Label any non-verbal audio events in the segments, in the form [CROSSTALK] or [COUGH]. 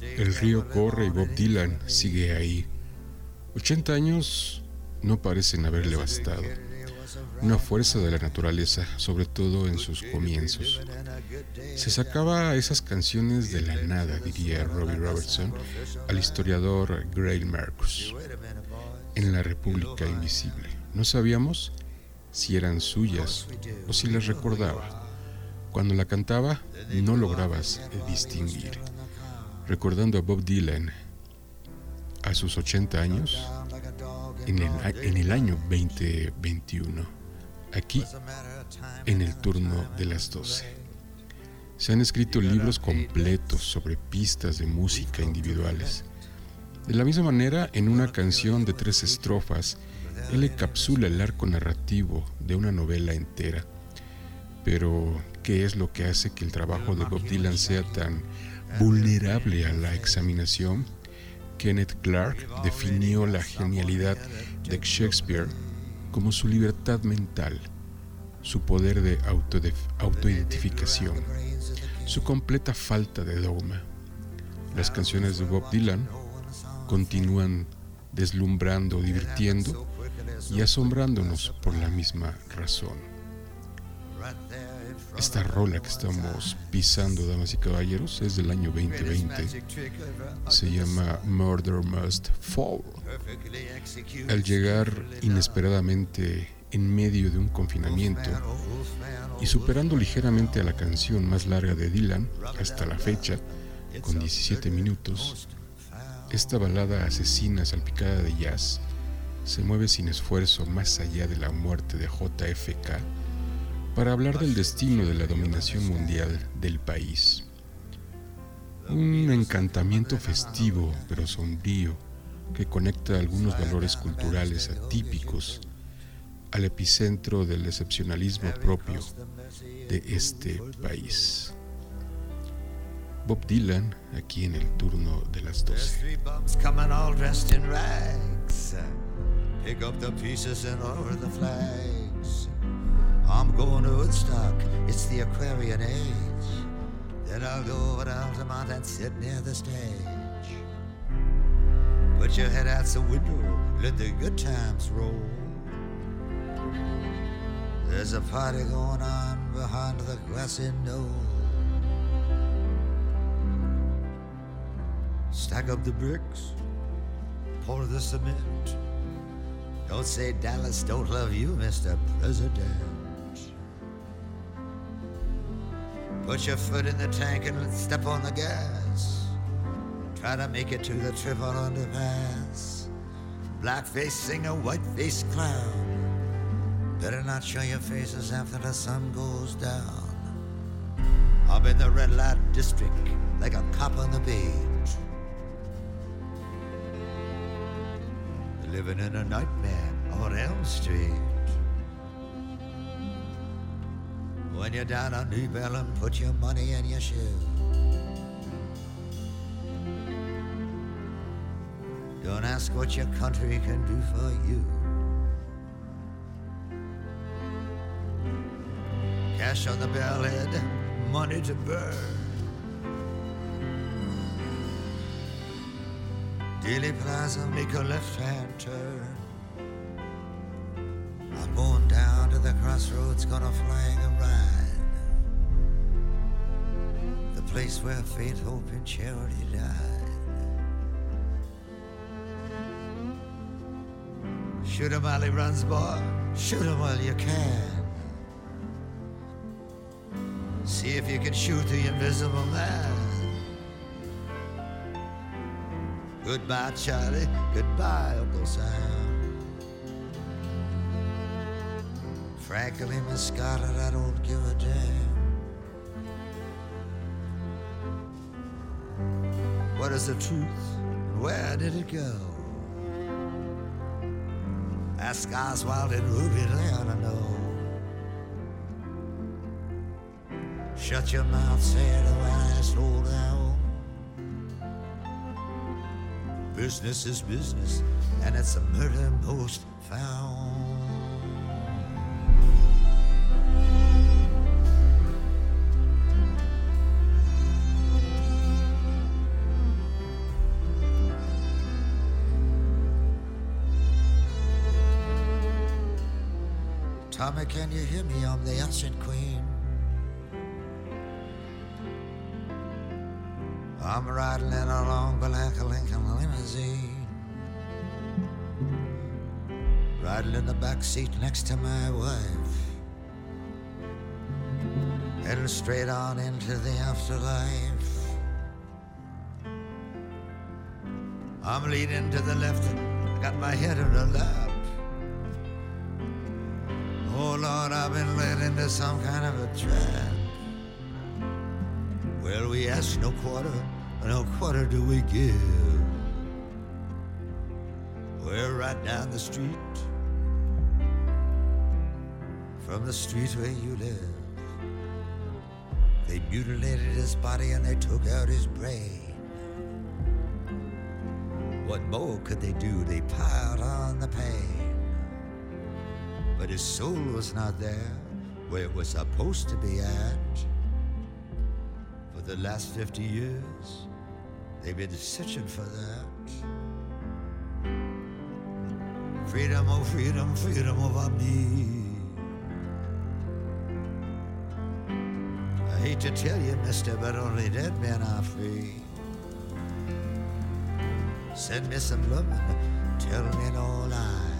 El río corre y Bob Dylan sigue ahí. 80 años no parecen haberle bastado. Una fuerza de la naturaleza, sobre todo en sus comienzos. Se sacaba esas canciones de la nada, diría Robbie Robertson al historiador Grail Marcus, en La República Invisible. No sabíamos si eran suyas o si las recordaba. Cuando la cantaba no lograbas distinguir. Recordando a Bob Dylan a sus 80 años, en el, en el año 2021, aquí en el turno de las 12. Se han escrito libros completos sobre pistas de música individuales. De la misma manera, en una canción de tres estrofas, él encapsula el arco narrativo de una novela entera. Pero, ¿qué es lo que hace que el trabajo de Bob Dylan sea tan vulnerable a la examinación? Kenneth Clark definió la genialidad de Shakespeare como su libertad mental, su poder de autoidentificación, su completa falta de dogma. Las canciones de Bob Dylan continúan deslumbrando, divirtiendo y asombrándonos por la misma razón. Esta rola que estamos pisando, damas y caballeros, es del año 2020. Se llama Murder Must Fall. Al llegar inesperadamente en medio de un confinamiento y superando ligeramente a la canción más larga de Dylan hasta la fecha, con 17 minutos, esta balada asesina salpicada de jazz se mueve sin esfuerzo más allá de la muerte de JFK para hablar del destino de la dominación mundial del país. Un encantamiento festivo pero sombrío que conecta algunos valores culturales atípicos al epicentro del excepcionalismo propio de este país. Bob Dylan aquí en el turno de las 12. Pick up the pieces and lower the flags. I'm going to Woodstock, it's the Aquarian age. Then I'll go over to Altamont and sit near the stage. Put your head out the window, let the good times roll. There's a party going on behind the grassy knoll. Stack up the bricks, pour the cement. Don't say Dallas don't love you, Mr. President. Put your foot in the tank and step on the gas. Try to make it to the triple underpass. Blackface singer, whiteface clown. Better not show your faces after the sun goes down. I'm in the red light district like a cop on the beat. living in a nightmare on Elm Street. When you're down on New Bellum, put your money in your shoe. Don't ask what your country can do for you. Cash on the bellhead, money to burn. Dealey Plaza, make a left-hand turn. I'm going down to the crossroads, gonna flag place where faith, hope, and charity died. Shoot 'em while he runs, boy. Shoot 'em while you can. See if you can shoot the invisible man. Goodbye, Charlie. Goodbye, Uncle Sam. Frankly, Miss Scarlett, I don't give a damn. What is the truth? And where did it go? Ask Oswald and Ruby, ought to know. Shut your mouth, said the wise old owl. Business is business, and it's a murder most foul. Can you hear me? I'm the ancient queen. I'm riding in a long black Lincoln limousine. Riding in the back seat next to my wife. Heading straight on into the afterlife. I'm leaning to the left got my head in her lap. Into some kind of a trap. Well, we ask no quarter, no quarter do we give. We're right down the street from the street where you live. They mutilated his body and they took out his brain. What more could they do? They piled on the pain. But his soul was not there where it was supposed to be at. For the last 50 years, they've been searching for that. Freedom, oh freedom, freedom of our me. I hate to tell you, mister, but only dead men are free. Send me some loving, tell me no lie.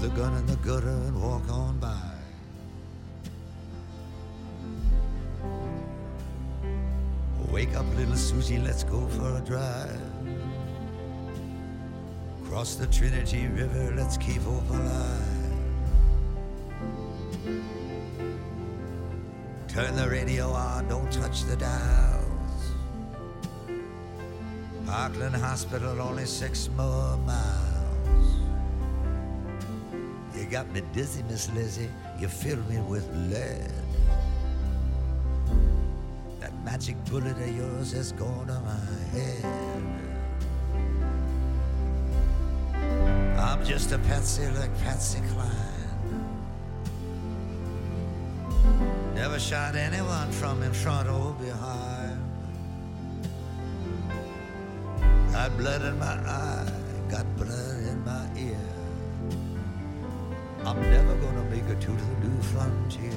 The gun in the gutter and walk on by. Wake up, little Susie, let's go for a drive. Cross the Trinity River, let's keep hope alive. Turn the radio on, don't touch the dials. Parkland Hospital, only six more miles. You got me dizzy, Miss Lizzie. You fill me with lead. That magic bullet of yours has gone to my head. I'm just a patsy like Patsy Cline. Never shot anyone from in front or behind. Got blood in my eye, got blood I'm never gonna make it to the new frontier.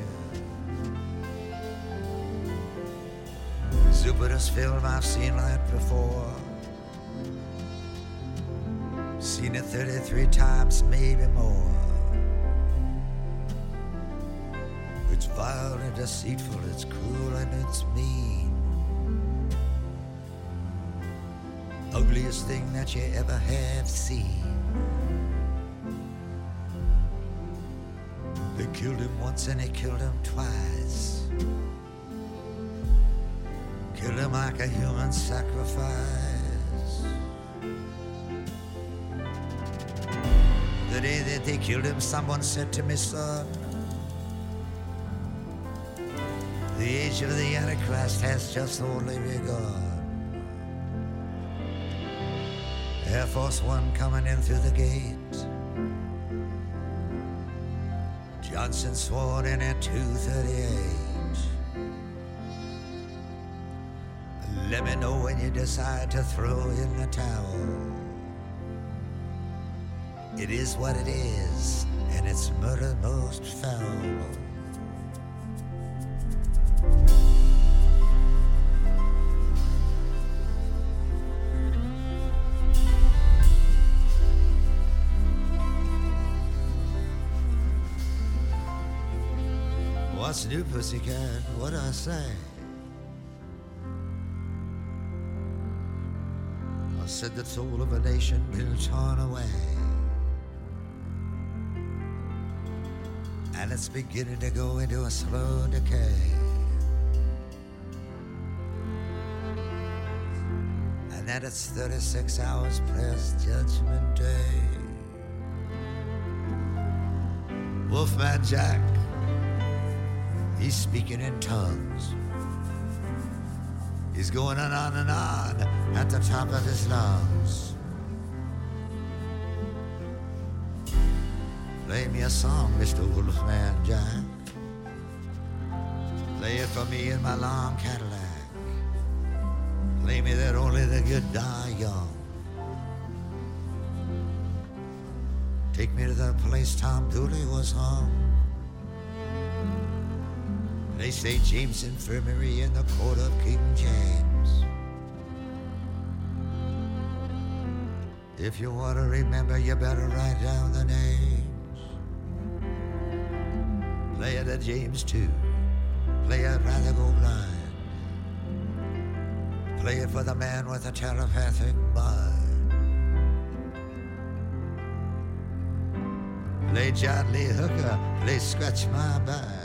Stupidest film I've seen that before. Seen it 33 times, maybe more. It's vile and deceitful, it's cruel and it's mean. Ugliest thing that you ever have seen. Killed him once and he killed him twice. Killed him like a human sacrifice. The day that they killed him, someone said to me, son, the age of the Antichrist has just only begun. Air Force One coming in through the gate. Johnson sworn in at 238. Let me know when you decide to throw in the towel. It is what it is, and it's murder most foul. New, pussycat? What I say? I said the soul of a nation been torn away. And it's beginning to go into a slow decay. And that it's 36 hours past Judgment Day. Wolfman Jack He's speaking in tongues. He's going on and on and on at the top of his lungs. Play me a song, Mr. Wolfman Jack. Play it for me in my long Cadillac. Play me that only the good die young. Take me to the place Tom Dooley was hung. They say James Infirmary in the court of King James. If you want to remember, you better write down the names. Play it at James too. Play it rather go blind. Play it for the man with the telepathic mind. Play John Lee Hooker. Play Scratch My Back.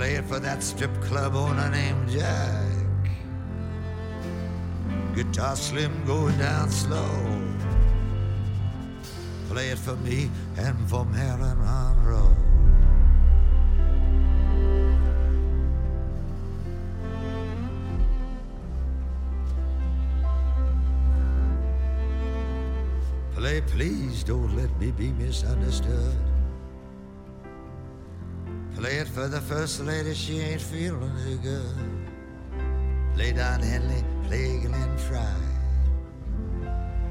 Play it for that strip club owner named Jack. Guitar slim going down slow. Play it for me and for Marilyn Monroe. Play, please don't let me be misunderstood. For the first lady, she ain't feeling too good. Play Don Henley, play Glenn Fry.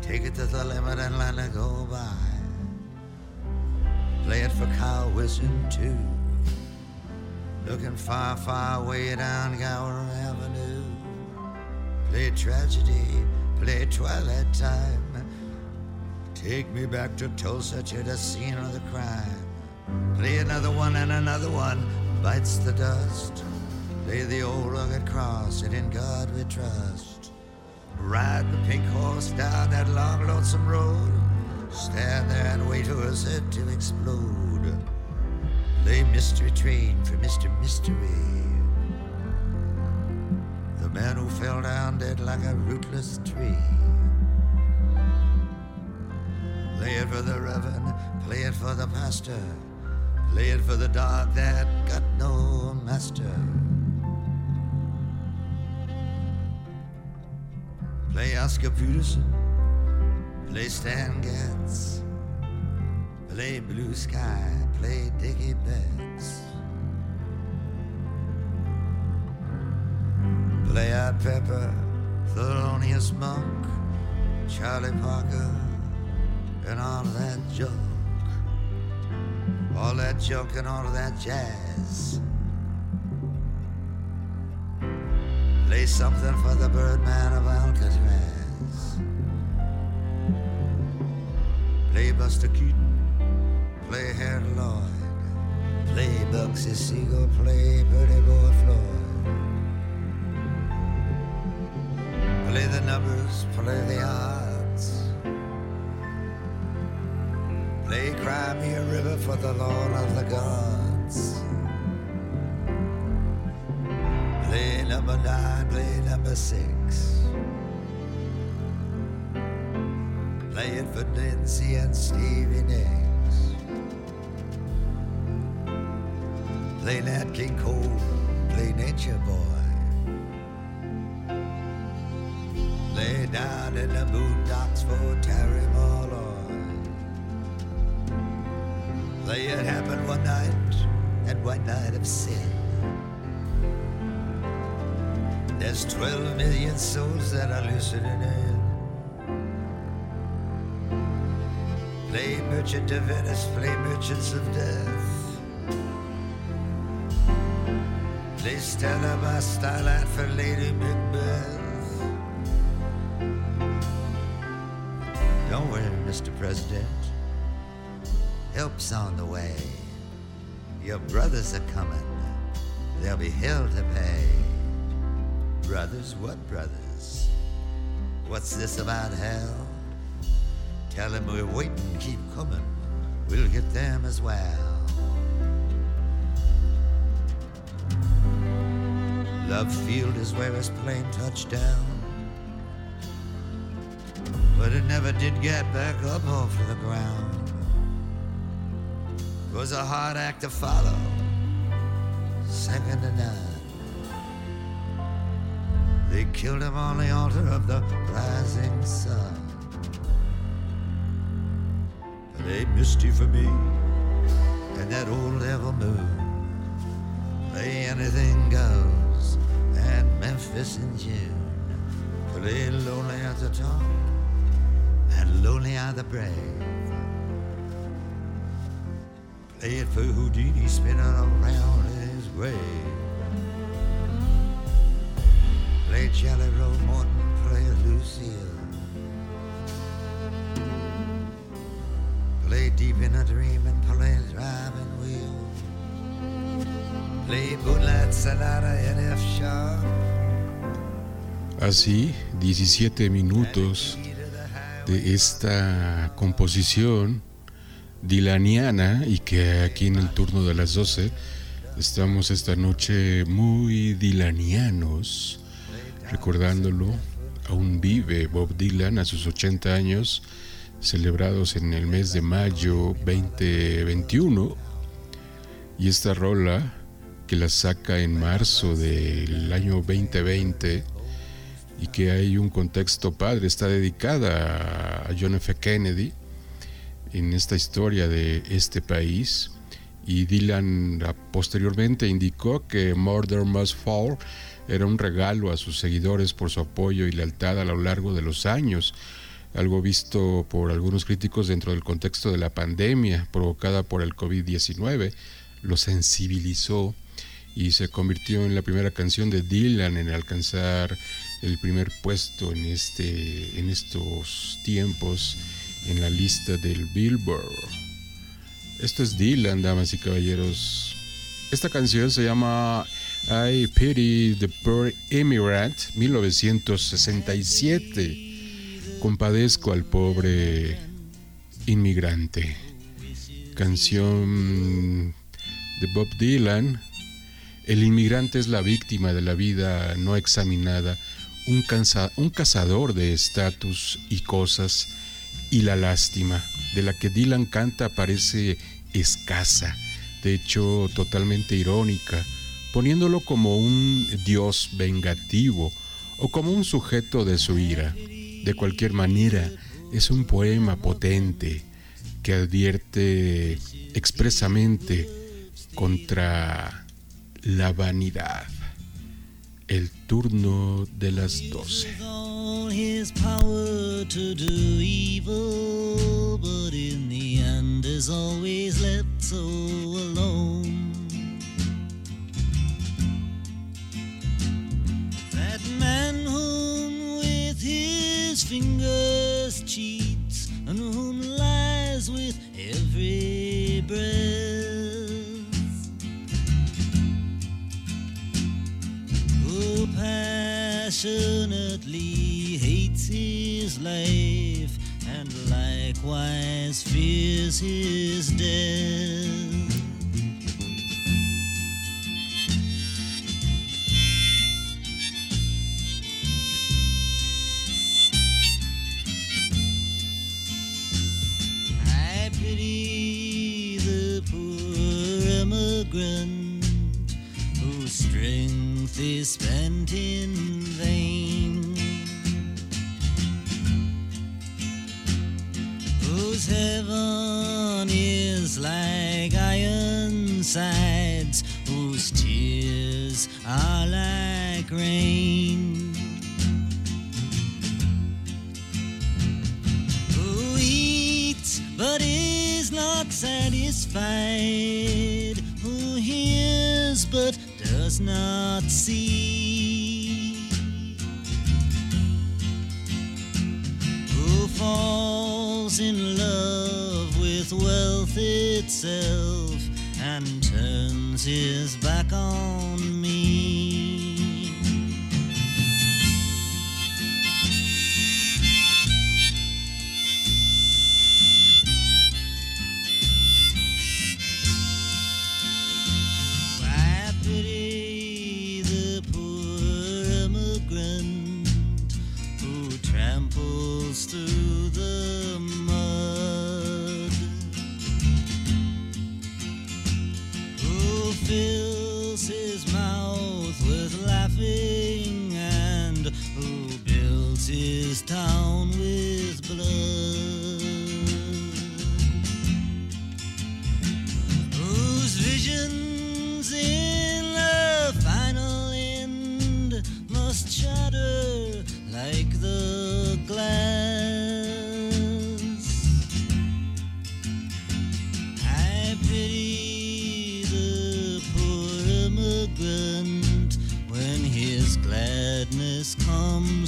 Take it to the limit and let it go by. Play it for Kyle Wilson too. Looking far, far way down Gower Avenue. Play tragedy, play twilight time. Take me back to Tulsa to the scene of the crime. Play another one and another one bites the dust. Play the old rugged cross and in God we trust. Ride the pink horse down that long lonesome road. Stand there and wait for head to explode. Play mystery train for Mr. Mystery. The man who fell down dead like a rootless tree. Play it for the reverend, play it for the pastor. Play it for the dog that got no master. Play Oscar Peterson. Play Stan Getz. Play Blue Sky. Play Dickie Betts. Play Out Pepper. Thelonious Monk. Charlie Parker. And all that junk. All that junk and all of that jazz. Play something for the Birdman of Alcatraz. Play Buster Keaton. Play Harold Lloyd. Play Bugsy Siegel. Play Pretty Boy Floyd. Play the numbers. Play the odds. Play Cry Me a River for the Lord of the Gods. Play number nine, play number six. Play it for Nancy and Stevie Nicks. Play Nat King Cole, play Nature Boy. Lay down in the boondocks for Terry Malloy. Play it happened one night, and one night of sin. There's 12 million souls that are listening in. Play Merchant of Venice, play Merchants of Death. Play Stella by Starlight for Lady Macbeth. Don't worry, Mr. President. Help's on the way. Your brothers are coming, There'll be hell to pay. Brothers, what brothers? What's this about hell? Tell them we're waiting, keep coming, we'll get them as well. Love Field is where his plane touched down. But it never did get back up off the ground. It was a hard act to follow, second to none. They killed him on the altar of the rising sun. But they misty for me and that old devil moon. Play anything goes at Memphis in June. Play lonely at the top and lonely are the brave. Play it for Houdini spinning around his grave. Play Jelly Roll Morton, play Lucille. Play deep in a dream and play driving wheel. Así, 17 minutos de esta composición dilaniana y que aquí en el turno de las 12 estamos esta noche muy dilanianos, recordándolo. Aún vive Bob Dylan a sus 80 años, celebrados en el mes de mayo 2021. Y esta rola que la saca en marzo del año 2020 y que hay un contexto padre, está dedicada a John F. Kennedy en esta historia de este país. Y Dylan posteriormente indicó que Murder Must Fall era un regalo a sus seguidores por su apoyo y lealtad a lo largo de los años, algo visto por algunos críticos dentro del contexto de la pandemia provocada por el COVID-19, lo sensibilizó y se convirtió en la primera canción de Dylan en alcanzar el primer puesto en, este, en estos tiempos en la lista del Billboard. Esto es Dylan, damas y caballeros. Esta canción se llama I Pity the Poor Immigrant 1967. Compadezco al pobre inmigrante. Canción de Bob Dylan el inmigrante es la víctima de la vida no examinada, un, un cazador de estatus y cosas, y la lástima, de la que Dylan canta parece escasa, de hecho totalmente irónica, poniéndolo como un dios vengativo o como un sujeto de su ira. De cualquier manera, es un poema potente que advierte expresamente contra la vanidad. El turno de las doce. his power to do evil, but in the end is always left so alone. That man whom with his fingers cheats and whom lies with every breath. Passionately hates his life and likewise fears his death. I pity the poor immigrant whose strength is spent in heaven is like iron sides, whose tears are like rain. Who eats but is not satisfied, who hears but does not see. Who falls in love with wealth itself and turns his back on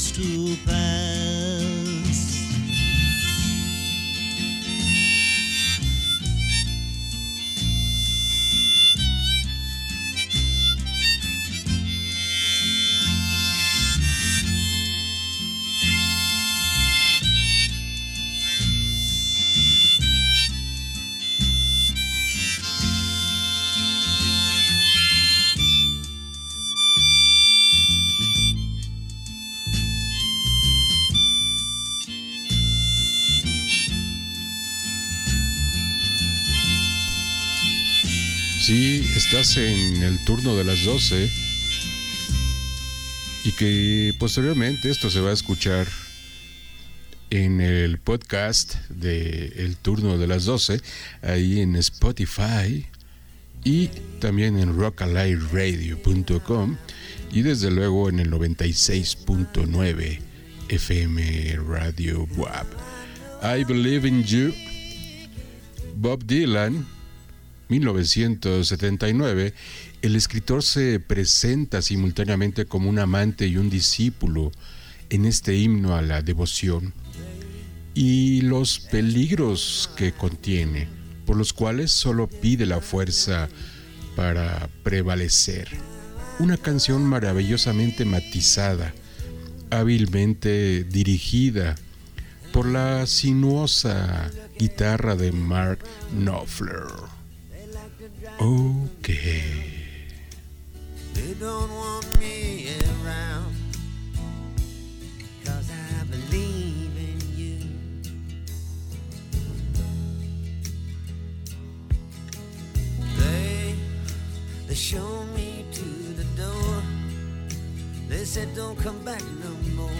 Si en el turno de las 12 y que posteriormente esto se va a escuchar en el podcast de El turno de las 12, ahí en Spotify y también en rockaliveradio.com y desde luego en el 96.9 FM Radio WAP. I Believe in You, Bob Dylan 1979, el escritor se presenta simultáneamente como un amante y un discípulo en este himno a la devoción y los peligros que contiene, por los cuales solo pide la fuerza para prevalecer. Una canción maravillosamente matizada, hábilmente dirigida por la sinuosa guitarra de Mark Knopfler. Okay. They don't want me around. Cause I believe in you. They, they show me to the door. They said don't come back no more.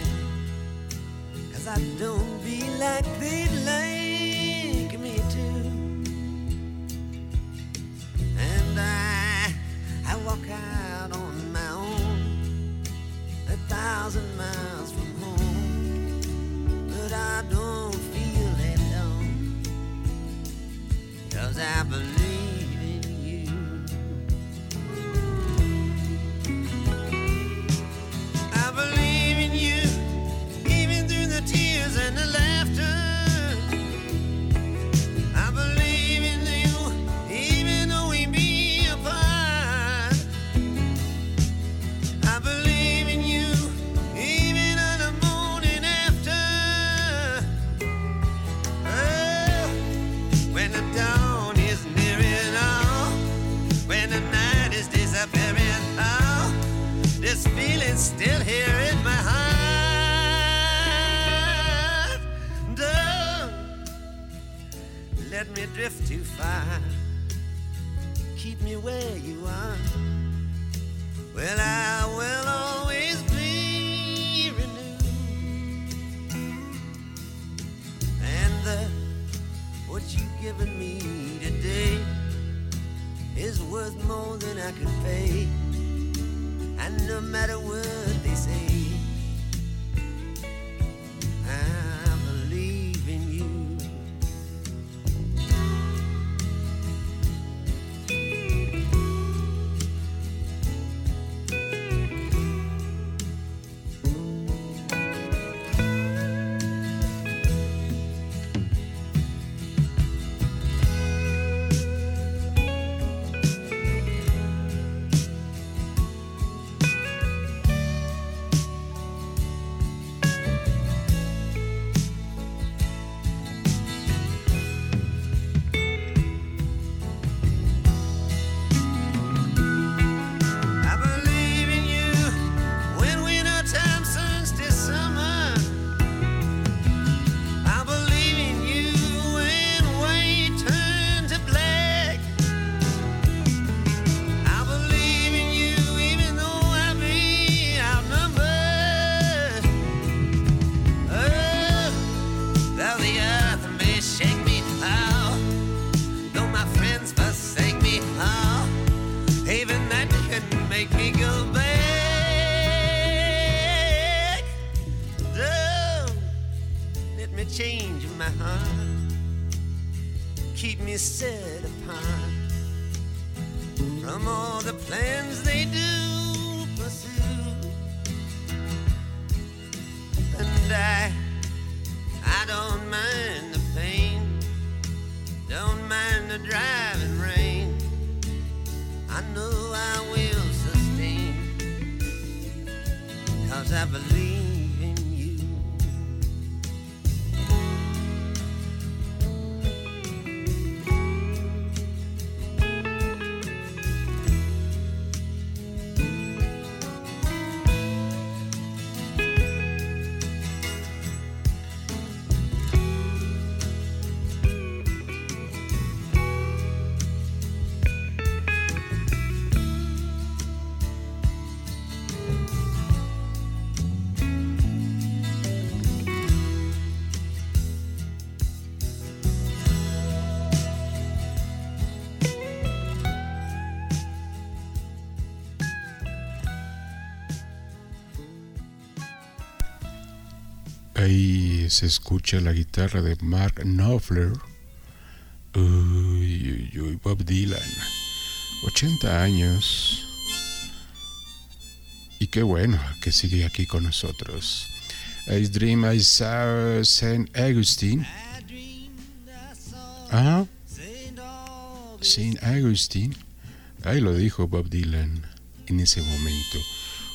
Cause I don't be like they like. I, walk out on my own, a thousand miles from home, but I don't feel alone, cause I believe in you. I believe in you, even through the tears and the laughter. Drift too far. Keep me where you are. Well, I will always be renewed. And the, what you've given me today is worth more than I could pay. And no matter what they say, I the plans they se escucha la guitarra de Mark Knopfler. Uy, uy, uy, Bob Dylan. 80 años. Y qué bueno que sigue aquí con nosotros. I Dream I Saw St. Augustine. Ajá. Saint Augustine. Ahí lo dijo Bob Dylan en ese momento.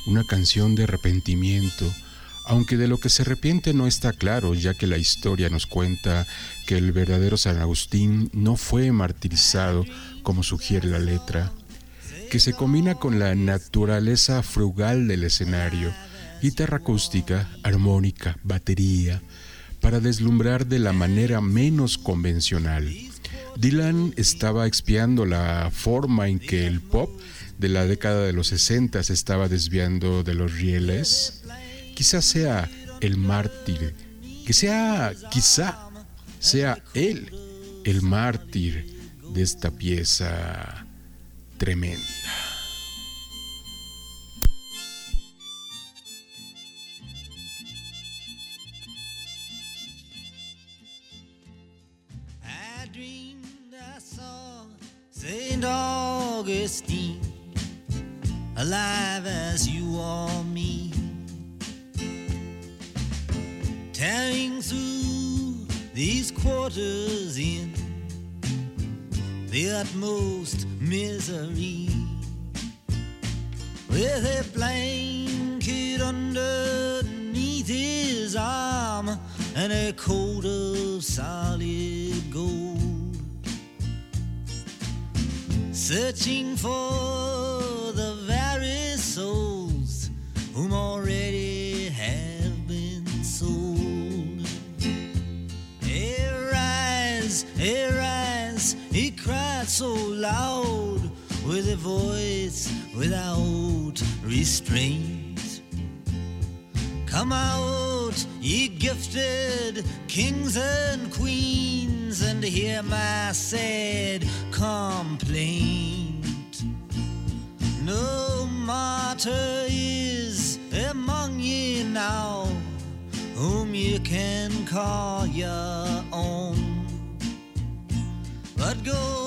Una canción de arrepentimiento aunque de lo que se arrepiente no está claro, ya que la historia nos cuenta que el verdadero San Agustín no fue martirizado como sugiere la letra, que se combina con la naturaleza frugal del escenario, guitarra acústica, armónica, batería, para deslumbrar de la manera menos convencional. Dylan estaba expiando la forma en que el pop de la década de los 60 se estaba desviando de los rieles quizás sea el mártir, que sea, quizá sea él el mártir de esta pieza tremenda. I dreamed I saw St. Augustine alive as you or me, tearing through these quarters in the utmost misery. With a blanket underneath his arm and a coat of solid gold searching for the very souls whom already Arise, arise, he cried so loud with a voice without restraint. Come out, ye gifted kings and queens, and hear my sad complaint. No martyr is among ye now, whom ye can call your own. But go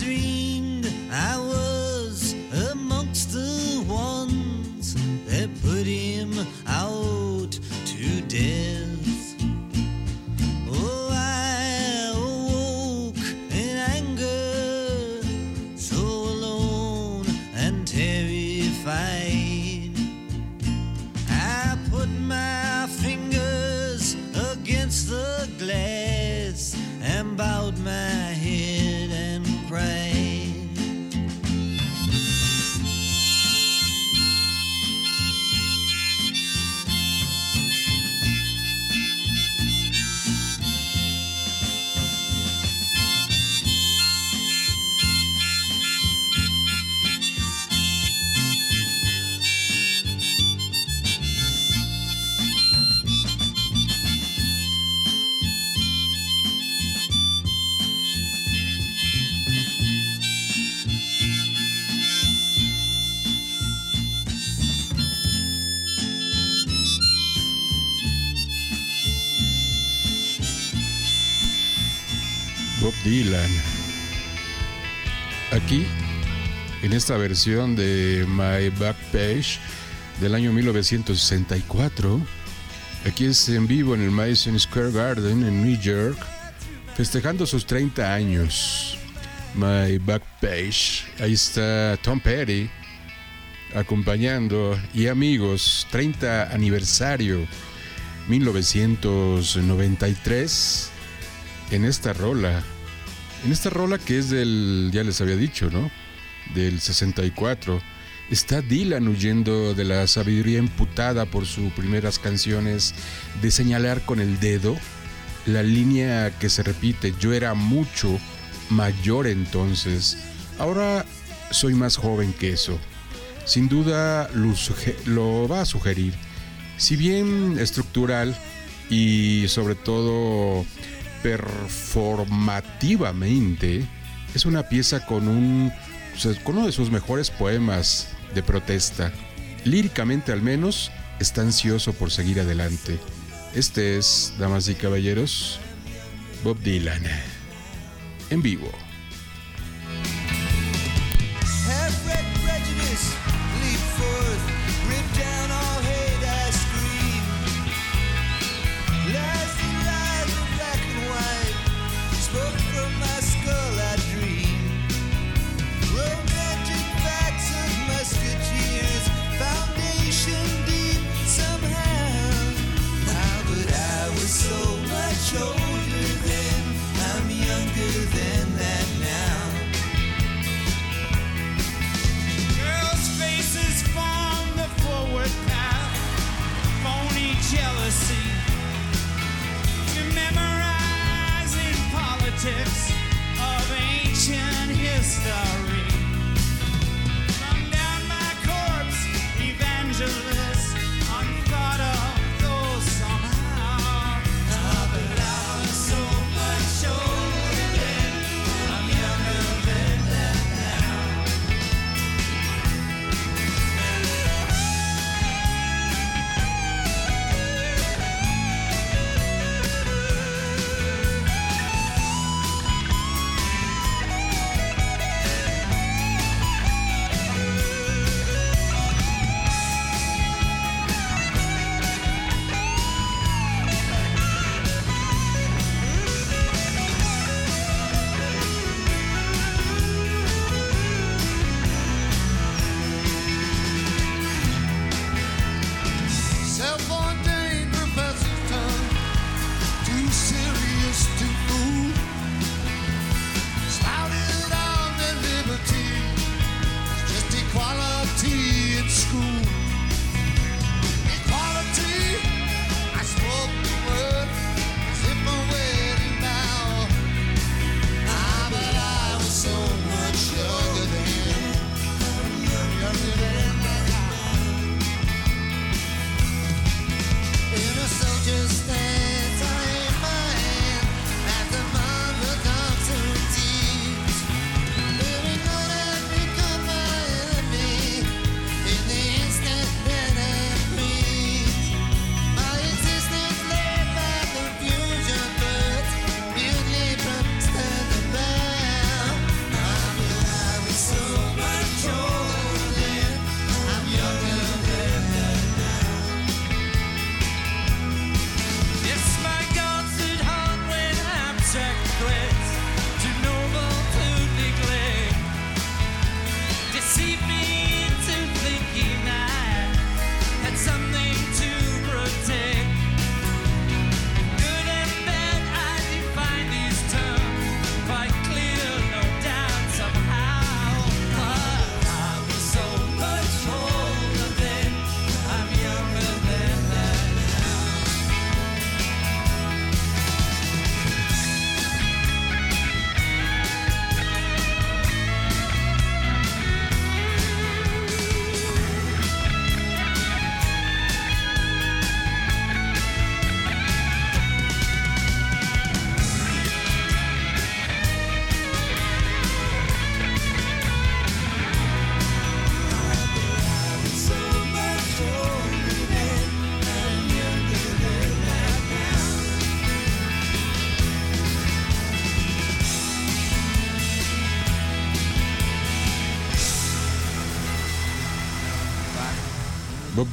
Dylan. Esta versión de My Back Page del año 1964, aquí es en vivo en el Madison Square Garden en New York, festejando sus 30 años. My Back Page, ahí está Tom Petty acompañando y amigos, 30 aniversario 1993 en esta rola en esta rola que es del, ya les había dicho, ¿no? Del 64, está Dylan huyendo de la sabiduría imputada por sus primeras canciones de señalar con el dedo la línea que se repite, yo era mucho mayor entonces, ahora soy más joven que eso. Sin duda lo, lo va a sugerir, si bien estructural y sobre todo performativamente es una pieza con, un, con uno de sus mejores poemas de protesta. Líricamente al menos está ansioso por seguir adelante. Este es, damas y caballeros, Bob Dylan, en vivo.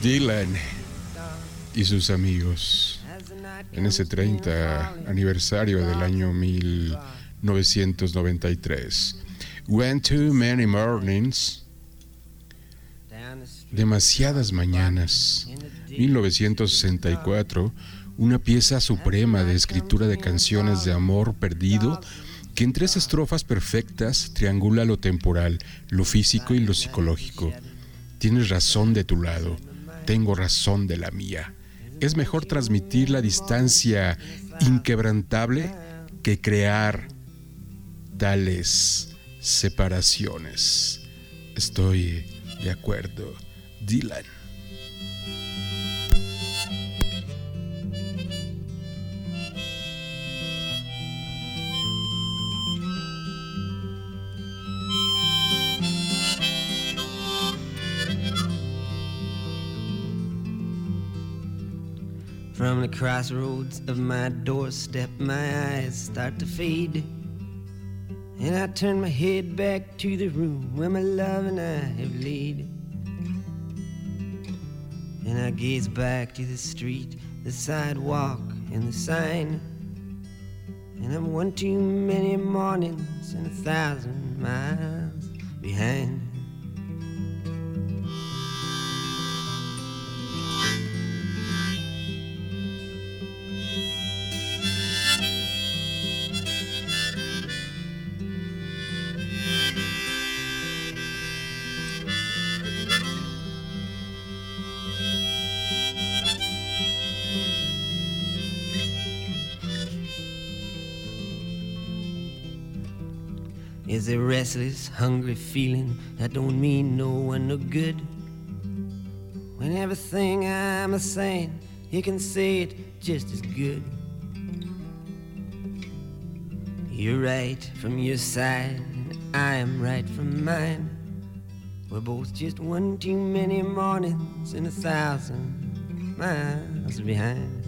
Dylan y sus amigos en ese 30 aniversario del año 1993. Went too many mornings. Demasiadas mañanas. 1964, una pieza suprema de escritura de canciones de amor perdido que en tres estrofas perfectas triangula lo temporal, lo físico y lo psicológico. Tienes razón de tu lado, tengo razón de la mía. Es mejor transmitir la distancia inquebrantable que crear tales separaciones. Estoy de acuerdo. Dylan. From the crossroads of my doorstep, my eyes start to fade. And I turn my head back to the room where my love and I have laid. And I gaze back to the street, the sidewalk, and the sign. And I'm one too many mornings and a thousand miles behind. Is a restless, hungry feeling that don't mean no one no good. When everything I'm a saying, you can say it just as good. You're right from your side, I am right from mine. We're both just one too many mornings and a thousand miles behind.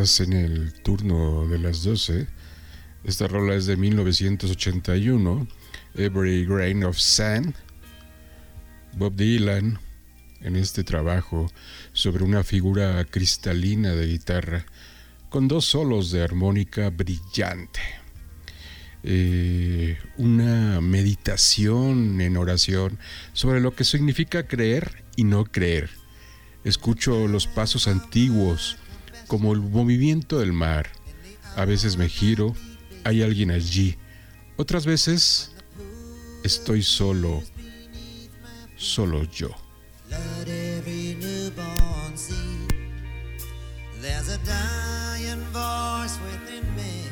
En el turno de las 12. Esta rola es de 1981. Every Grain of Sand. Bob Dylan en este trabajo sobre una figura cristalina de guitarra con dos solos de armónica brillante. Eh, una meditación en oración sobre lo que significa creer y no creer. Escucho los pasos antiguos como el movimiento del mar. A veces me giro, hay alguien allí. Otras veces estoy solo, solo yo. There's a dying voice within me,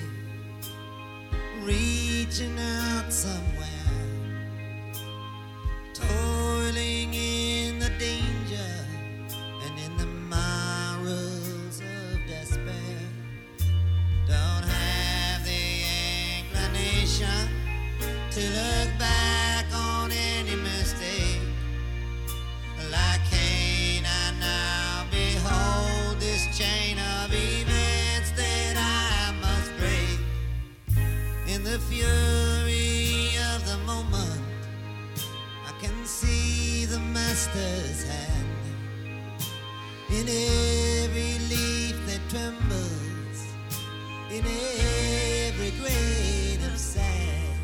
Master's hand. In every leaf that trembles, in every grain of sand.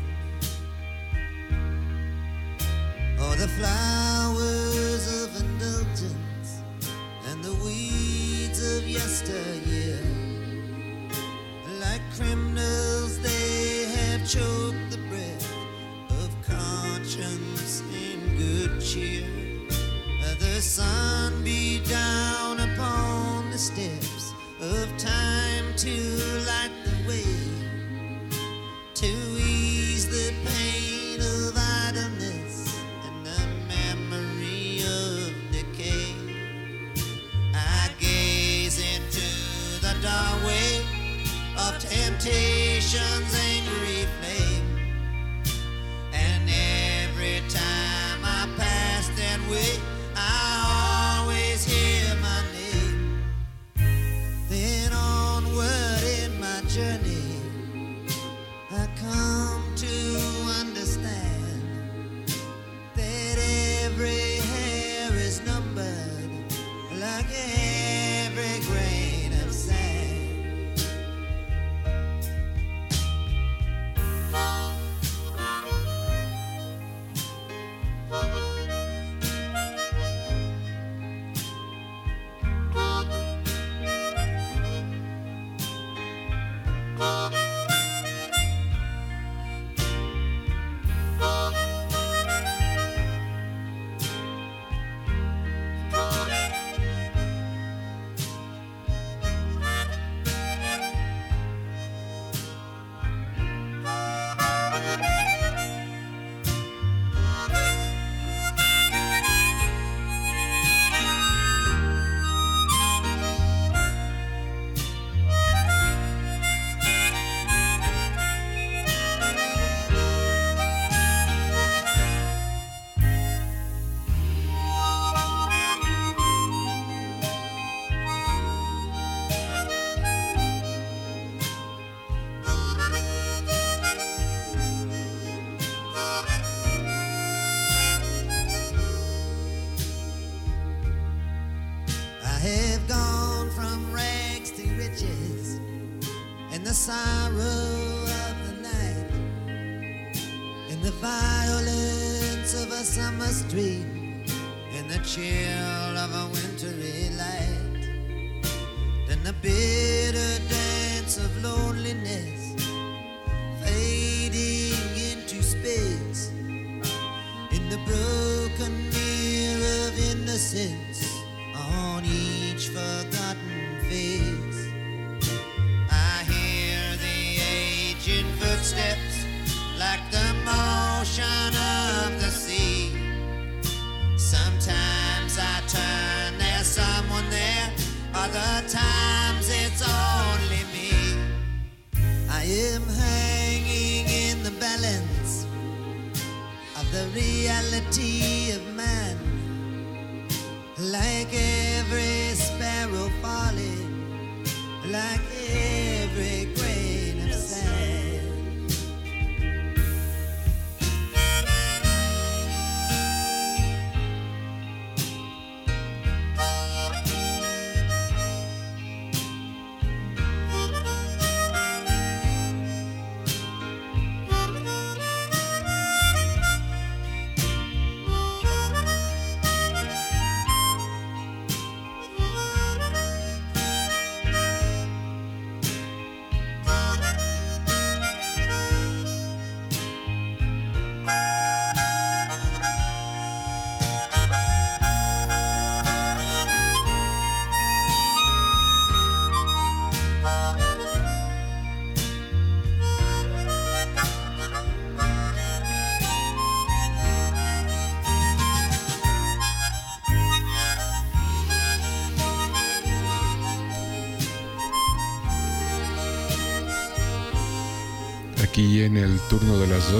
or the flowers of indulgence and the weeds of yesteryear. Like criminals, they have choked the breath of conscience in good cheer. Sun be down upon the steps of time to light the way to ease the pain of idleness and the memory of decay. I gaze into the doorway of temptation's sorrow of the night, in the violence of a summer stream, in the chill of a wintry light, then the bitter dance of loneliness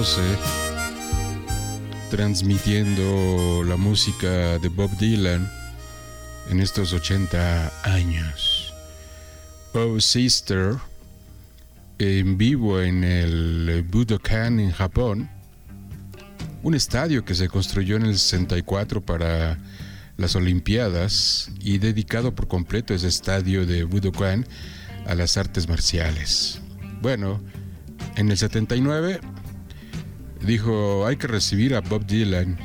12, transmitiendo la música de Bob Dylan en estos 80 años. Oh Sister, en vivo en el Budokan en Japón, un estadio que se construyó en el 64 para las Olimpiadas y dedicado por completo ese estadio de Budokan a las artes marciales. Bueno, en el 79 dijo hay que recibir a Bob Dylan.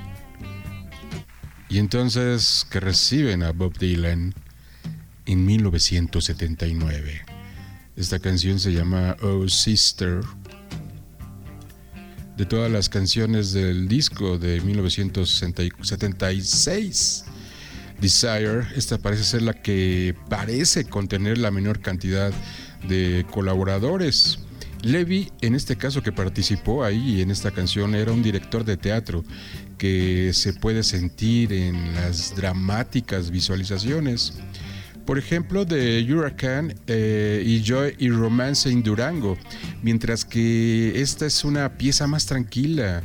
Y entonces que reciben a Bob Dylan en 1979. Esta canción se llama Oh Sister. De todas las canciones del disco de 1976, Desire, esta parece ser la que parece contener la menor cantidad de colaboradores. Levi, en este caso que participó ahí en esta canción, era un director de teatro que se puede sentir en las dramáticas visualizaciones. Por ejemplo, de Hurricane eh, y Joy y Romance en Durango, mientras que esta es una pieza más tranquila,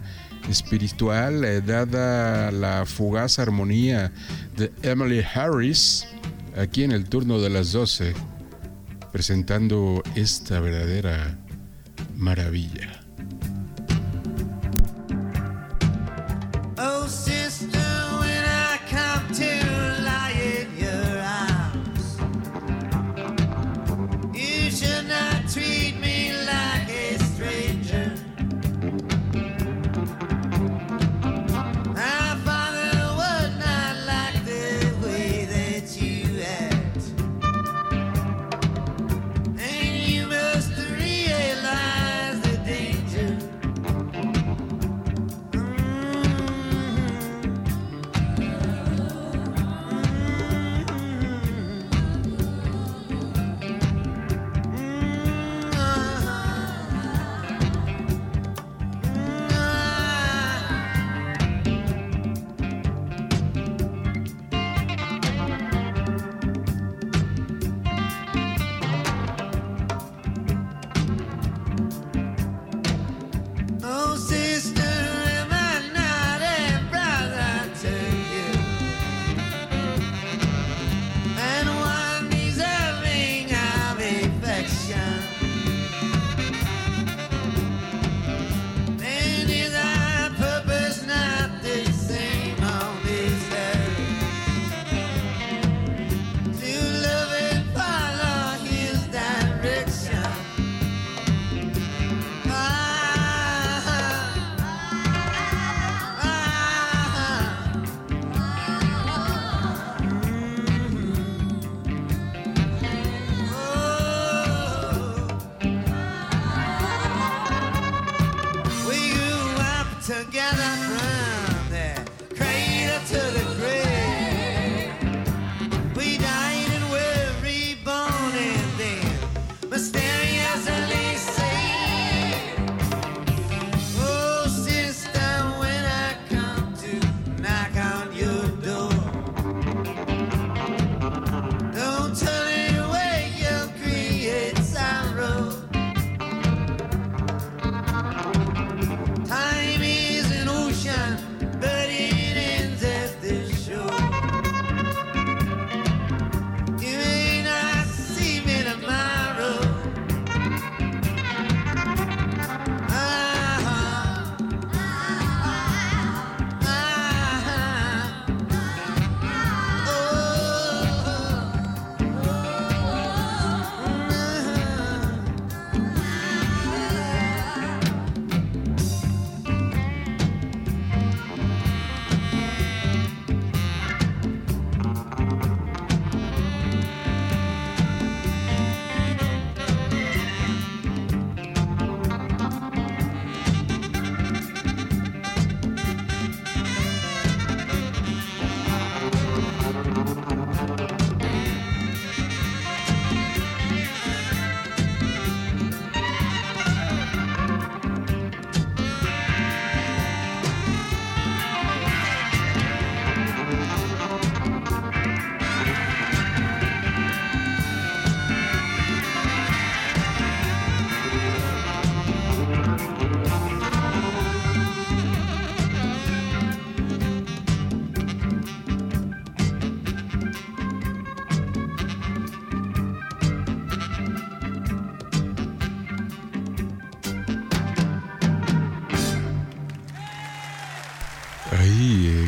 espiritual, eh, dada la fugaz armonía de Emily Harris, aquí en el turno de las 12, presentando esta verdadera maravilla. Oh,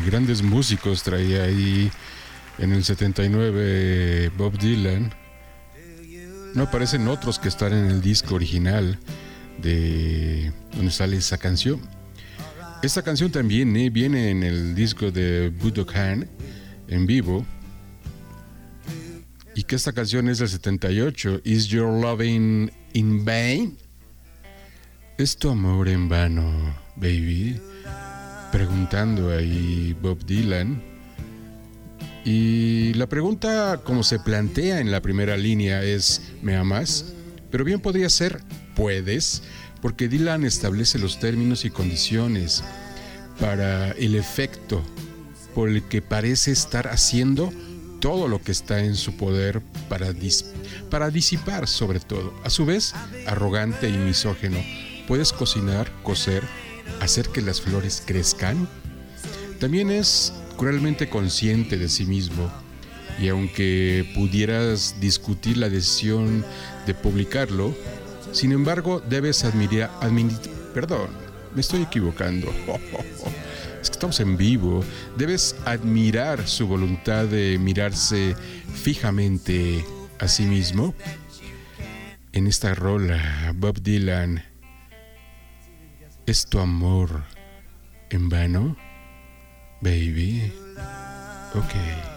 grandes músicos traía ahí en el 79 Bob Dylan. No aparecen otros que están en el disco original de donde sale esa canción. Esta canción también eh, viene en el disco de Budokan en vivo. Y que esta canción es del 78, Is Your Loving in Vain? ¿Es tu amor en vano, baby? Preguntando ahí Bob Dylan. Y la pregunta como se plantea en la primera línea es ¿me amas? Pero bien podría ser ¿puedes? Porque Dylan establece los términos y condiciones para el efecto por el que parece estar haciendo todo lo que está en su poder para, para disipar sobre todo. A su vez, arrogante y misógeno, puedes cocinar, coser, hacer que las flores crezcan. También es cruelmente consciente de sí mismo y aunque pudieras discutir la decisión de publicarlo, sin embargo debes admirar, perdón, me estoy equivocando. [LAUGHS] Es que estamos en vivo. Debes admirar su voluntad de mirarse fijamente a sí mismo. En esta rola, Bob Dylan, ¿es tu amor en vano? Baby. Ok.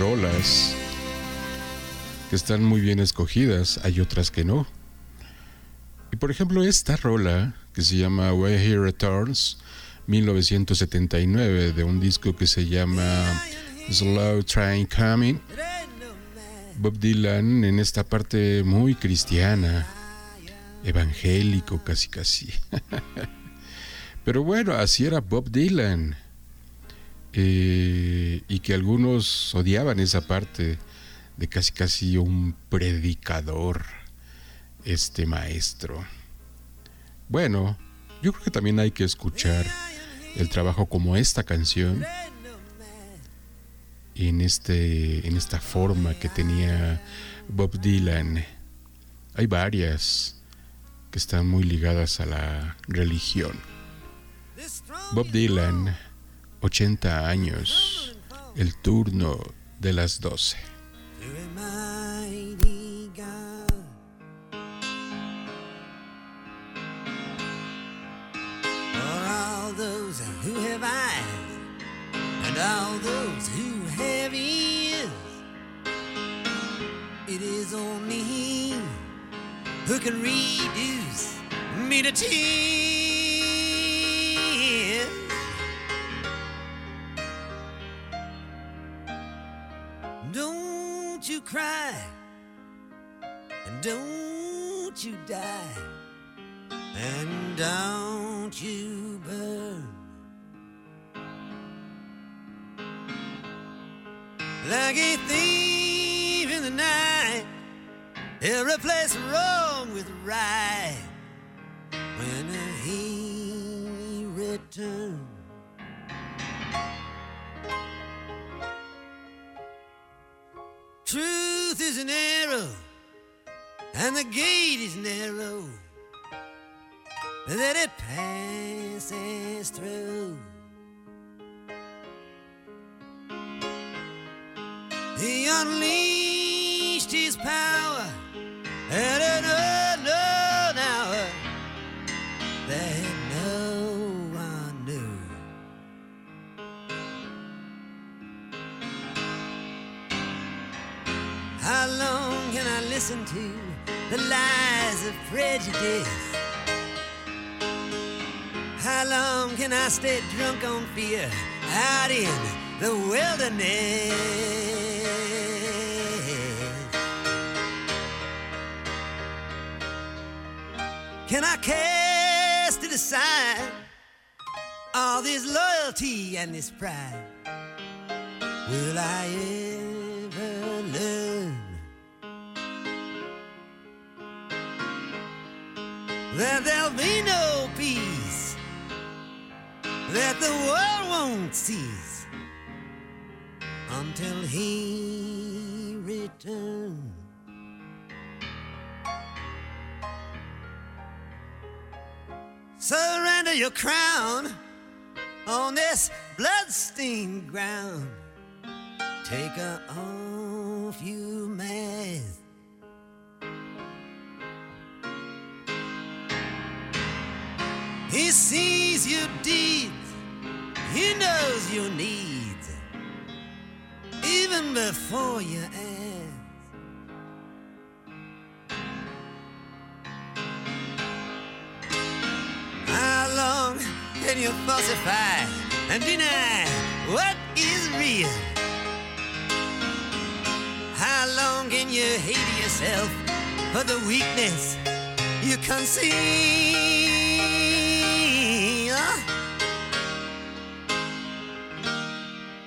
Rolas que están muy bien escogidas, hay otras que no. Y por ejemplo, esta rola que se llama Way He Returns, 1979, de un disco que se llama Slow Train Coming. Bob Dylan en esta parte muy cristiana, evangélico casi casi. [LAUGHS] Pero bueno, así era Bob Dylan. Eh, y que algunos odiaban esa parte de casi casi un predicador, este maestro. Bueno, yo creo que también hay que escuchar el trabajo como esta canción en este en esta forma que tenía Bob Dylan. Hay varias que están muy ligadas a la religión. Bob Dylan 80 años, el turno de las 12. It is only Him who can reduce me to tears. Don't you cry and don't you die and don't you burn like a thief in the night. Every place wrong with right when he returns. Is an arrow, and the gate is narrow that it passes through. He unleashed listen to the lies of prejudice? How long can I stay drunk on fear out in the wilderness? Can I cast aside? All this loyalty and this pride. Will I that there'll be no peace? That the world won't cease until he returns. Surrender your crown on this bloodstained ground. Take off, you mask. He sees your deeds, he knows your needs, even before you ask. How long can you falsify and deny what is real? How long can you hate yourself for the weakness you conceal?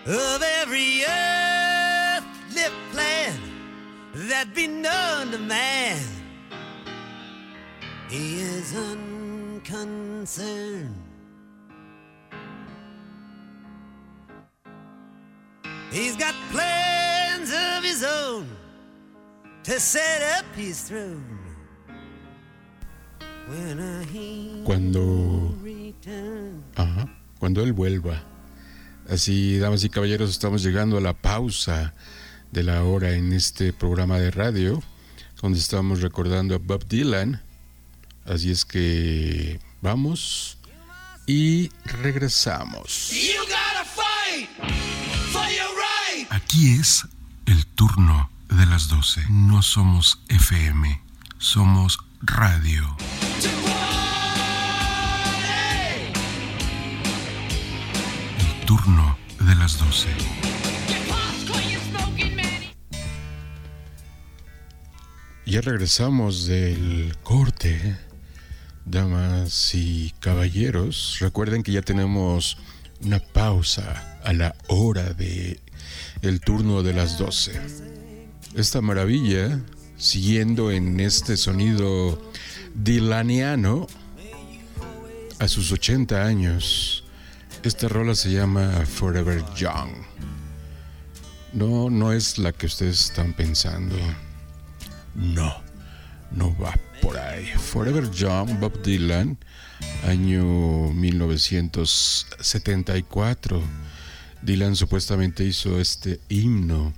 Of every earthly plan that be known to man, he is unconcerned. He's got plans of his own to set up his throne. When he Cuando, returns. ajá, cuando él vuelva. Así, damas y caballeros, estamos llegando a la pausa de la hora en este programa de radio, donde estamos recordando a Bob Dylan. Así es que vamos y regresamos. Aquí es el turno de las 12. No somos FM, somos radio. Turno de las 12. Get pops, quit your smoking, man. Ya regresamos del corte, damas y caballeros. Recuerden que ya tenemos una pausa a la hora de el turno de las 12. Esta maravilla, siguiendo en este sonido dilaniano, a sus 80 años, esta rola se llama Forever Young. No, no es la que ustedes están pensando. No, no va por ahí. Forever Young, Bob Dylan, año 1974. Dylan supuestamente hizo este himno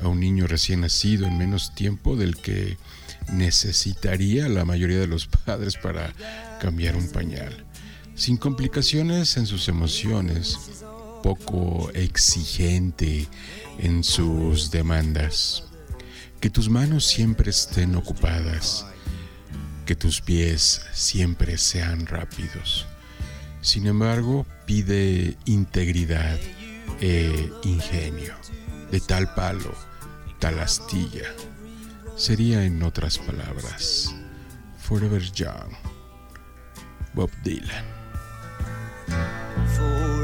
a un niño recién nacido en menos tiempo del que necesitaría la mayoría de los padres para cambiar un pañal. Sin complicaciones en sus emociones, poco exigente en sus demandas. Que tus manos siempre estén ocupadas, que tus pies siempre sean rápidos. Sin embargo, pide integridad e ingenio, de tal palo, tal astilla. Sería en otras palabras, Forever Young, Bob Dylan. Dylan.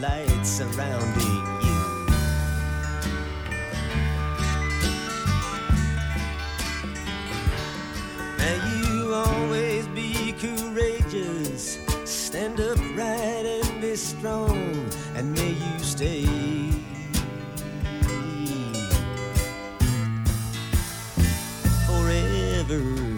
light surrounding you. May you always be courageous, stand upright and be strong, and may you stay. Forever.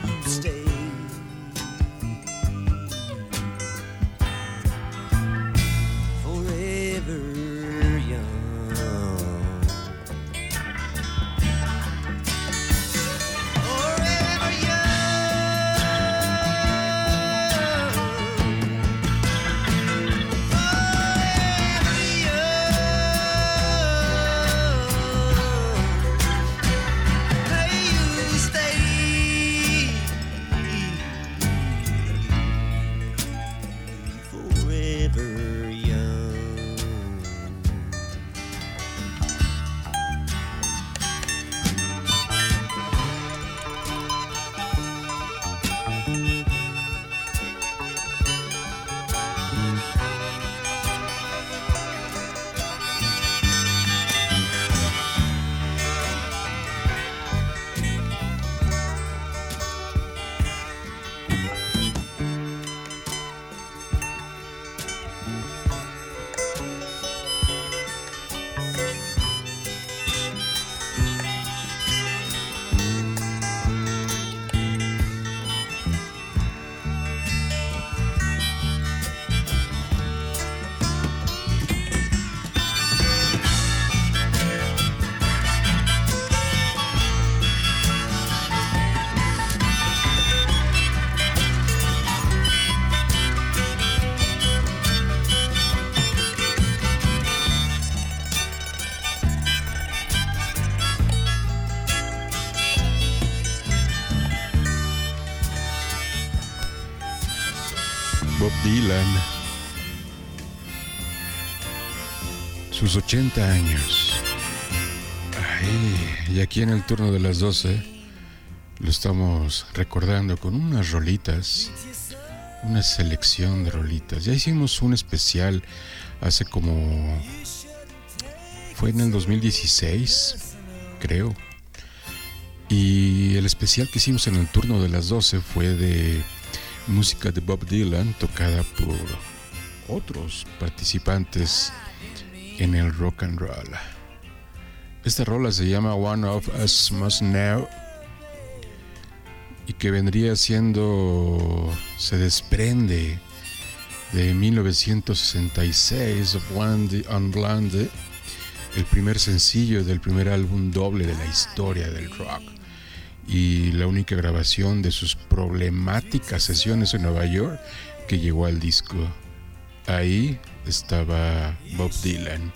Sus 80 años. Y aquí en el turno de las 12 lo estamos recordando con unas rolitas, una selección de rolitas. Ya hicimos un especial hace como... Fue en el 2016, creo. Y el especial que hicimos en el turno de las 12 fue de música de Bob Dylan tocada por otros participantes en el rock and roll. Esta rola se llama One of Us Must Know y que vendría siendo, se desprende de 1966, Blonde on Blonde, el primer sencillo del primer álbum doble de la historia del rock y la única grabación de sus problemáticas sesiones en Nueva York que llegó al disco. Ahí estaba Bob Dylan.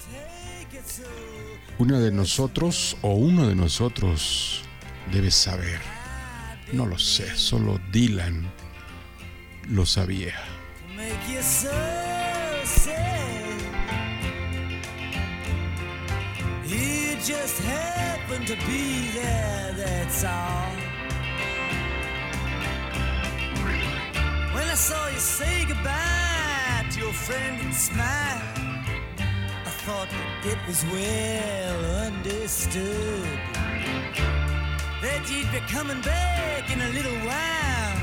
Una de nosotros o uno de nosotros debe saber. No lo sé, solo Dylan lo sabía. Just happen to be there, that's all. When I saw you say goodbye your friend and smile, I thought it was well understood that you'd be coming back in a little while.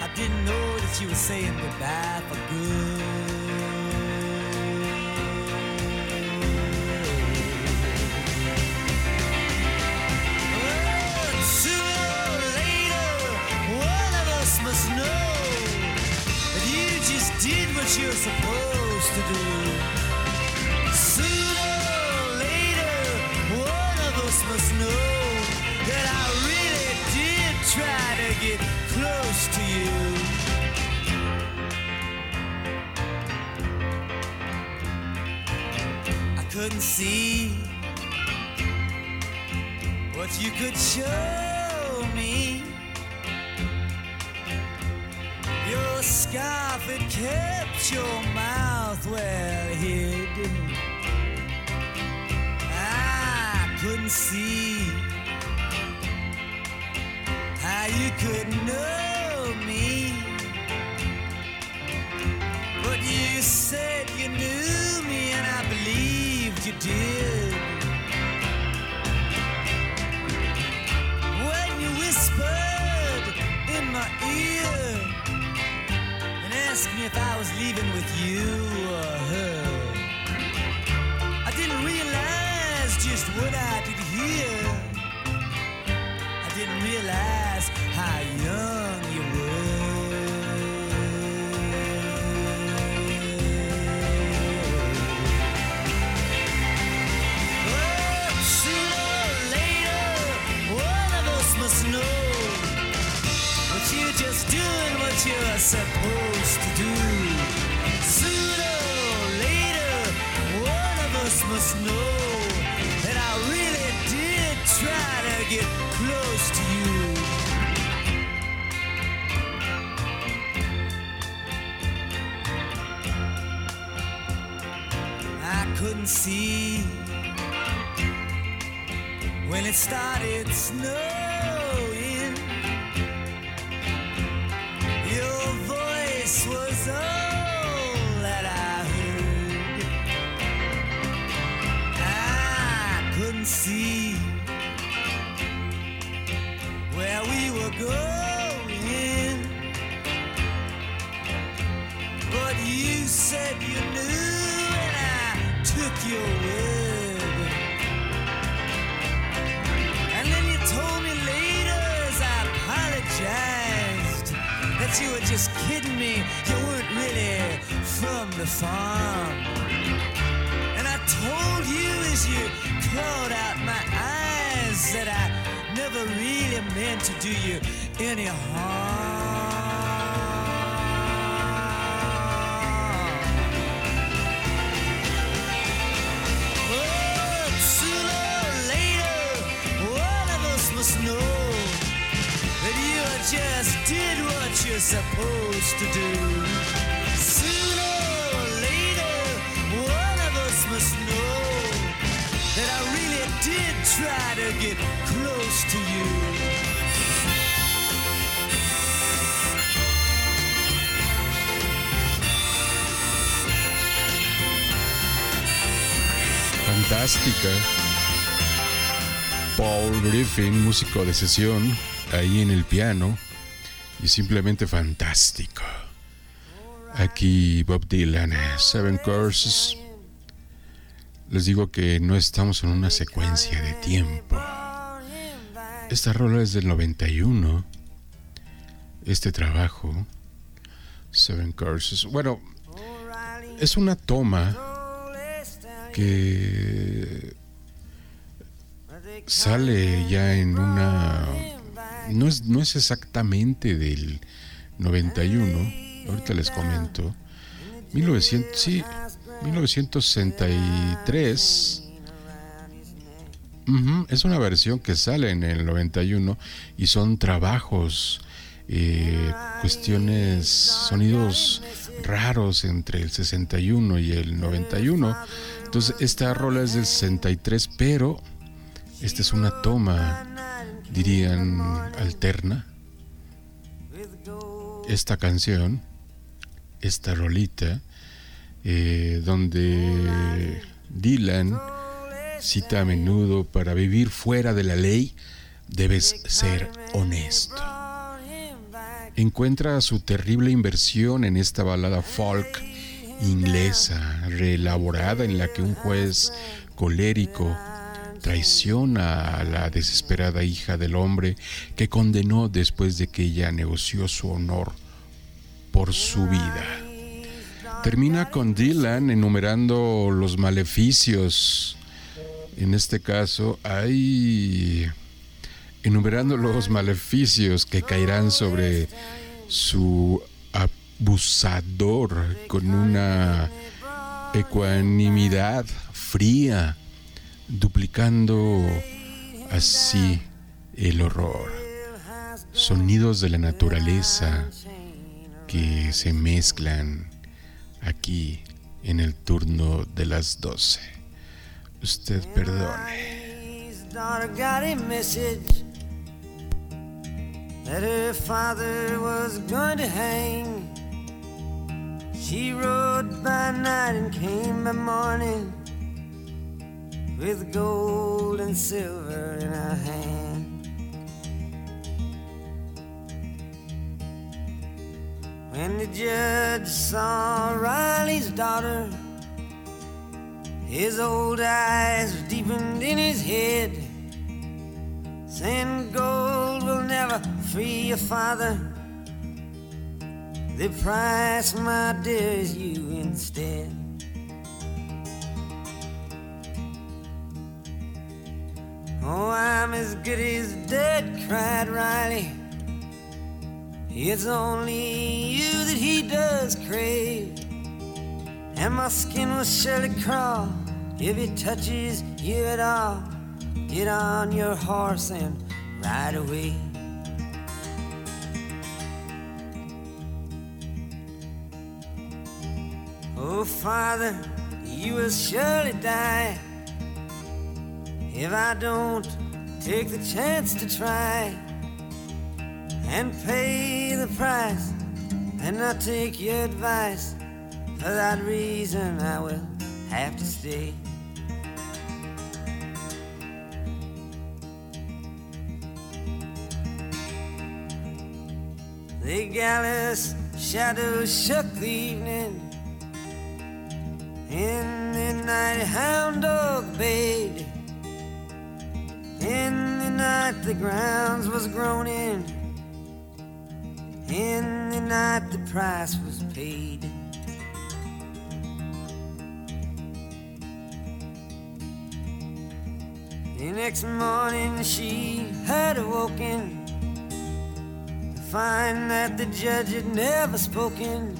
I didn't know that you were saying goodbye for good. You're supposed to do. Sooner or later, one of us must know that I really did try to get close to you. I couldn't see what you could show me. Your scarf, it kept your mouth well hid. I ah, couldn't see how you could know me. But you said you knew me, and I believed you did. Asked me if I was leaving with you or her. I didn't realize just what I did hear. I didn't realize how young you're supposed to do. Sooner or later, one of us must know that I really did try to get close to you. I couldn't see when it started snowing. Going, but you said you knew, and I took your word. And then you told me later as I apologized that you were just kidding me. You weren't really from the farm. And I told you as you clawed out my eyes that I never really meant to do you any harm. But sooner or later, one of us must know that you just did what you're supposed to do. Try to get close to you. Fantástica. Paul Griffin, músico de sesión, ahí en el piano. Y simplemente fantástico. Aquí Bob Dylan, Seven Courses. Les digo que no estamos en una secuencia de tiempo. Esta rola es del 91. Este trabajo, Seven Courses. Bueno, es una toma que sale ya en una... No es, no es exactamente del 91, ahorita les comento. 1900, sí, 1963. Ujú, es una versión que sale en el 91 y son trabajos, eh, cuestiones, sonidos raros entre el 61 y el 91. Entonces, esta rola es del 63, pero esta es una toma, dirían, alterna. Esta canción, esta rolita, eh, donde Dylan cita a menudo, para vivir fuera de la ley, debes ser honesto. Encuentra su terrible inversión en esta balada folk inglesa, reelaborada, en la que un juez colérico traiciona a la desesperada hija del hombre que condenó después de que ella negoció su honor por su vida. Termina con Dylan enumerando los maleficios. En este caso, hay enumerando los maleficios que caerán sobre su abusador con una ecuanimidad fría, duplicando así el horror. Sonidos de la naturaleza que se mezclan aquí en el turno de las 12. Usted perdone. That her father was going to hang. She rode by night and came by morning with gold and silver in her hand. When the judge saw Riley's daughter, his old eyes deepened in his head, saying, Gold will never free your father. The price, my dear, is you instead. Oh, I'm as good as dead, cried Riley. It's only you that he does crave. And my skin will surely crawl if he touches you at all. Get on your horse and ride away. Oh, Father, you will surely die if I don't take the chance to try and pay the price and not take your advice. For that reason, I will have to stay. The gallows shadows shook the evening. In the night, hound dog bayed. In the night, the grounds was groaning. In the night, the price was paid. The next morning, she had awoken to find that the judge had never spoken.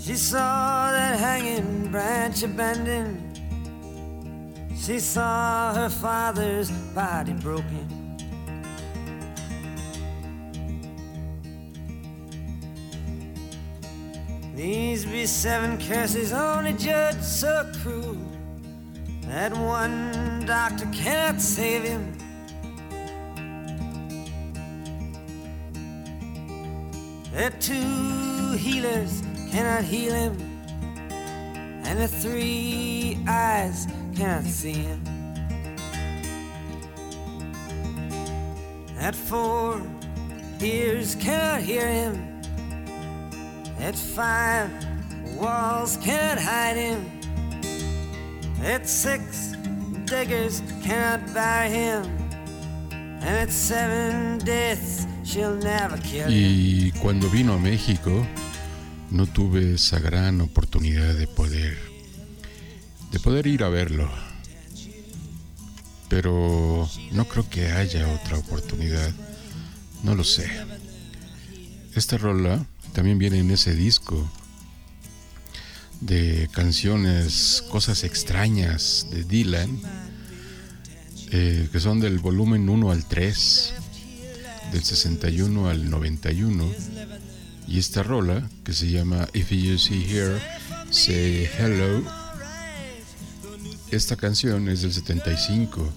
She saw that hanging branch abandoned. She saw her father's body broken. These be seven curses on a judge so cruel that one doctor cannot save him. That two healers cannot heal him, and the three eyes cannot see him. That four ears cannot hear him, that five walls cannot hide him, that six diggers cannot bury him, and that seven deaths she'll never kill him. Y cuando vino a México, no tuve esa gran oportunidad de poder de poder ir a verlo. Pero no creo que haya otra oportunidad. No lo sé. Esta rola también viene en ese disco de canciones, cosas extrañas de Dylan, eh, que son del volumen 1 al 3, del 61 al 91. Y esta rola, que se llama If You See Here, Say Hello, esta canción es del 75.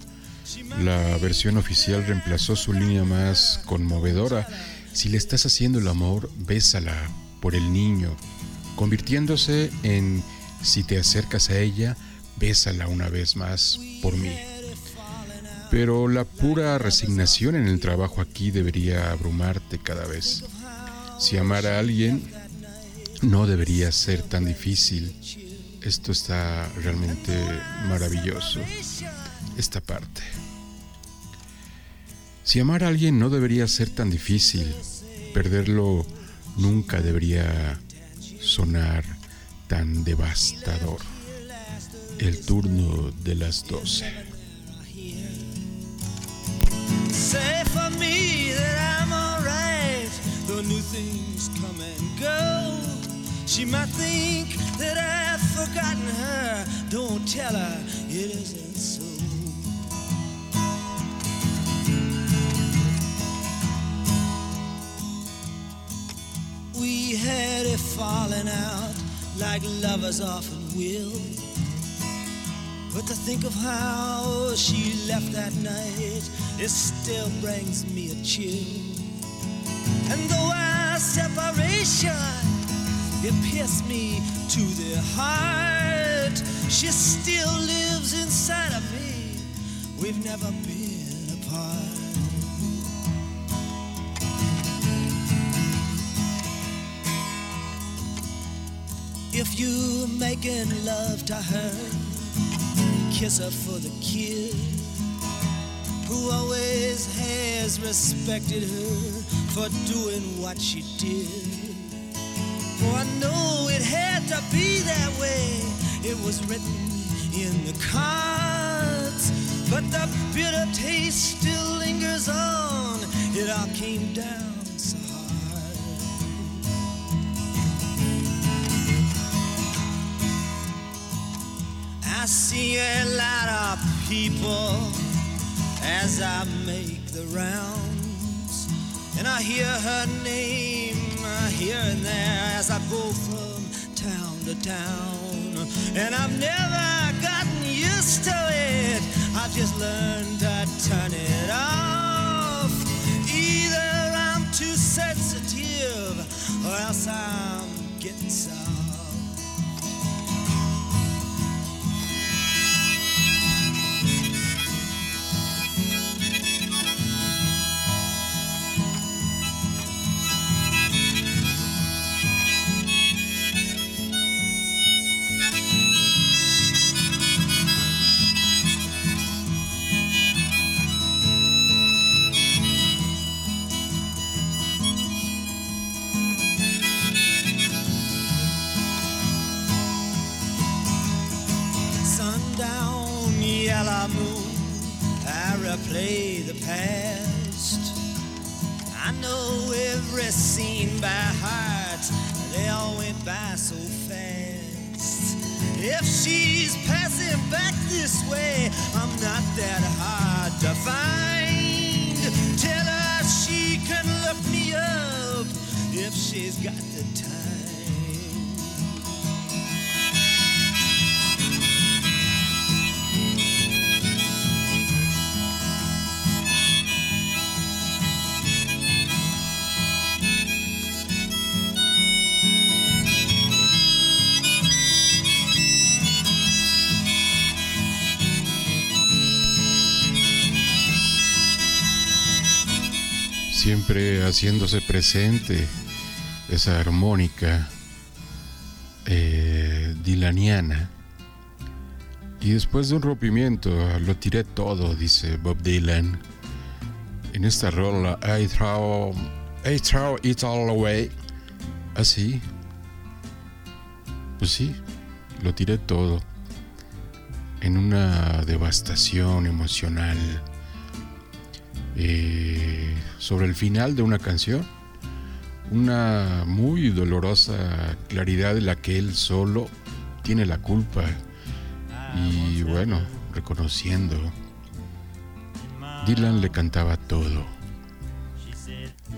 La versión oficial reemplazó su línea más conmovedora. Si le estás haciendo el amor, bésala por el niño, convirtiéndose en si te acercas a ella, bésala una vez más por mí. Pero la pura resignación en el trabajo aquí debería abrumarte cada vez. Si amar a alguien no debería ser tan difícil. Esto está realmente maravilloso. Esta parte. Si amar a alguien no debería ser tan difícil, perderlo nunca debería sonar tan devastador. El turno de las 12. Say for me that I'm alright, though new things come and go. She might think that I've forgotten her. Don't tell her it isn't so. We had a falling out like lovers often will. But to think of how she left that night, it still brings me a chill. And though our separation, it pierced me to the heart, she still lives inside of me. We've never been If you're making love to her, kiss her for the kid who always has respected her for doing what she did. For I know it had to be that way. It was written in the cards, but the bitter taste still lingers on. It all came down I see a lot of people as I make the rounds, and I hear her name here and there as I go from town to town, and I've never gotten used to it. I've just learned to turn it off. Either I'm too sensitive, or else I'm I replay the past. I know every scene by heart, they all went by so fast. If she's passing back this way, I'm not that hard to find. Tell her she can look me up if she's got siempre haciéndose presente esa armónica eh, dilaniana. Y después de un rompimiento, lo tiré todo, dice Bob Dylan. En esta rola, I throw, I throw it all away. Así. pues sí, lo tiré todo. En una devastación emocional. Eh, sobre el final de una canción una muy dolorosa claridad de la que él solo tiene la culpa. Y bueno, reconociendo, Dylan le cantaba todo.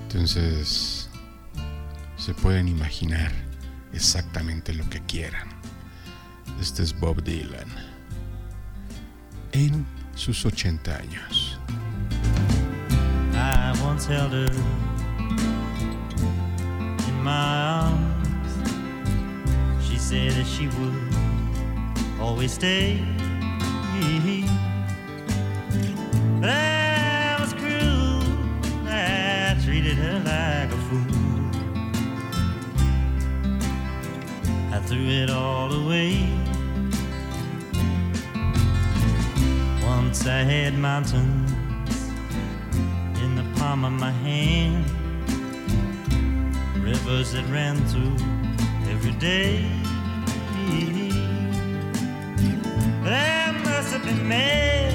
Entonces, se pueden imaginar exactamente lo que quieran. Este es Bob Dylan en sus 80 años. My arms. She said that she would always stay. But I was cruel, I treated her like a fool. I threw it all away. Once I had mountains in palm of my hand rivers that ran through every day. But I must have been mad,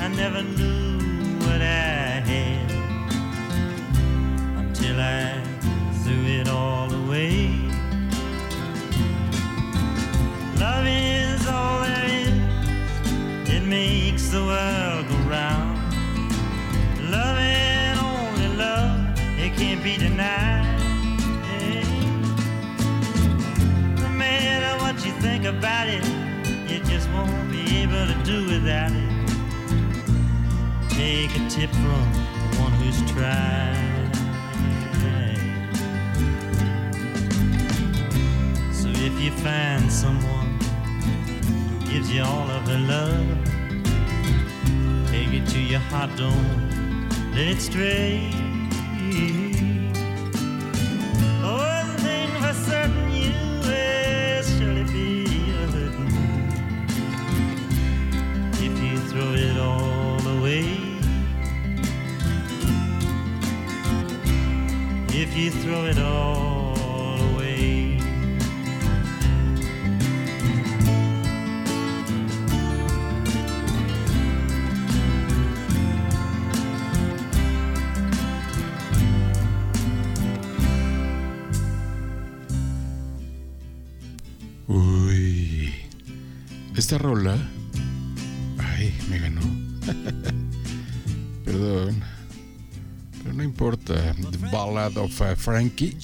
I never knew what I had until I threw it all away. Love is all there is, it makes the world go round. Love it can't be denied. Yeah. No matter what you think about it, you just won't be able to do without it. Take a tip from the one who's tried. So if you find someone who gives you all of her love, take it to your heart, don't let it stray. It all Ballad of uh, Frankie.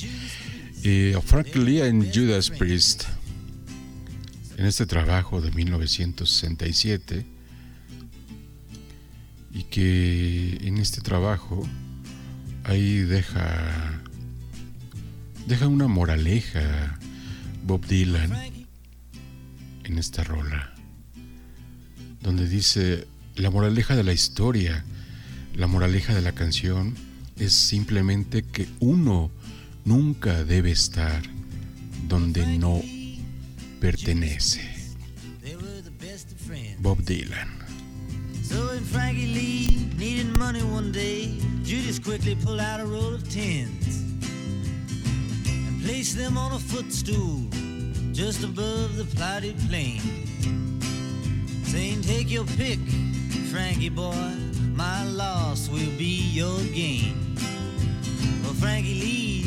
Y Frankie Lee en Judas Priest. En este trabajo de 1967. Y que en este trabajo ahí deja deja una moraleja Bob Dylan en esta rola donde dice la moraleja de la historia la moraleja de la canción es simplemente que uno nunca debe estar donde no pertenece. Bob Dylan. So when Frankie Lee needed money one day, Judas quickly pulled out a roll of tens and placed them on a footstool just above the plotted plain, saying, Take your pick, Frankie boy, my loss will be your gain. Well, Frankie Lee,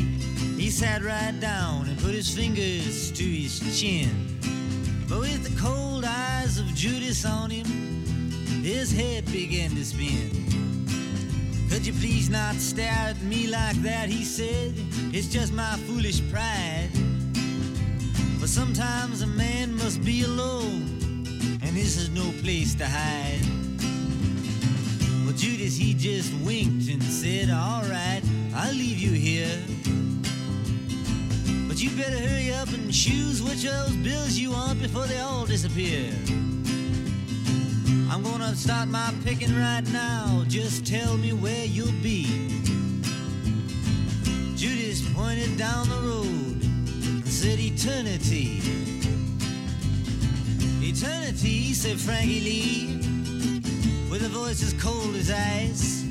he sat right down and put his fingers to his chin. But with the cold eyes of Judas on him, his head began to spin. Could you please not stare at me like that? He said, It's just my foolish pride. But sometimes a man must be alone, and this is no place to hide. Judas, he just winked and said, All right. I'll leave you here. But you better hurry up and choose which of those bills you want before they all disappear. I'm gonna start my picking right now. Just tell me where you'll be. Judas pointed down the road and said eternity. Eternity, said Frankie Lee, with a voice as cold as ice.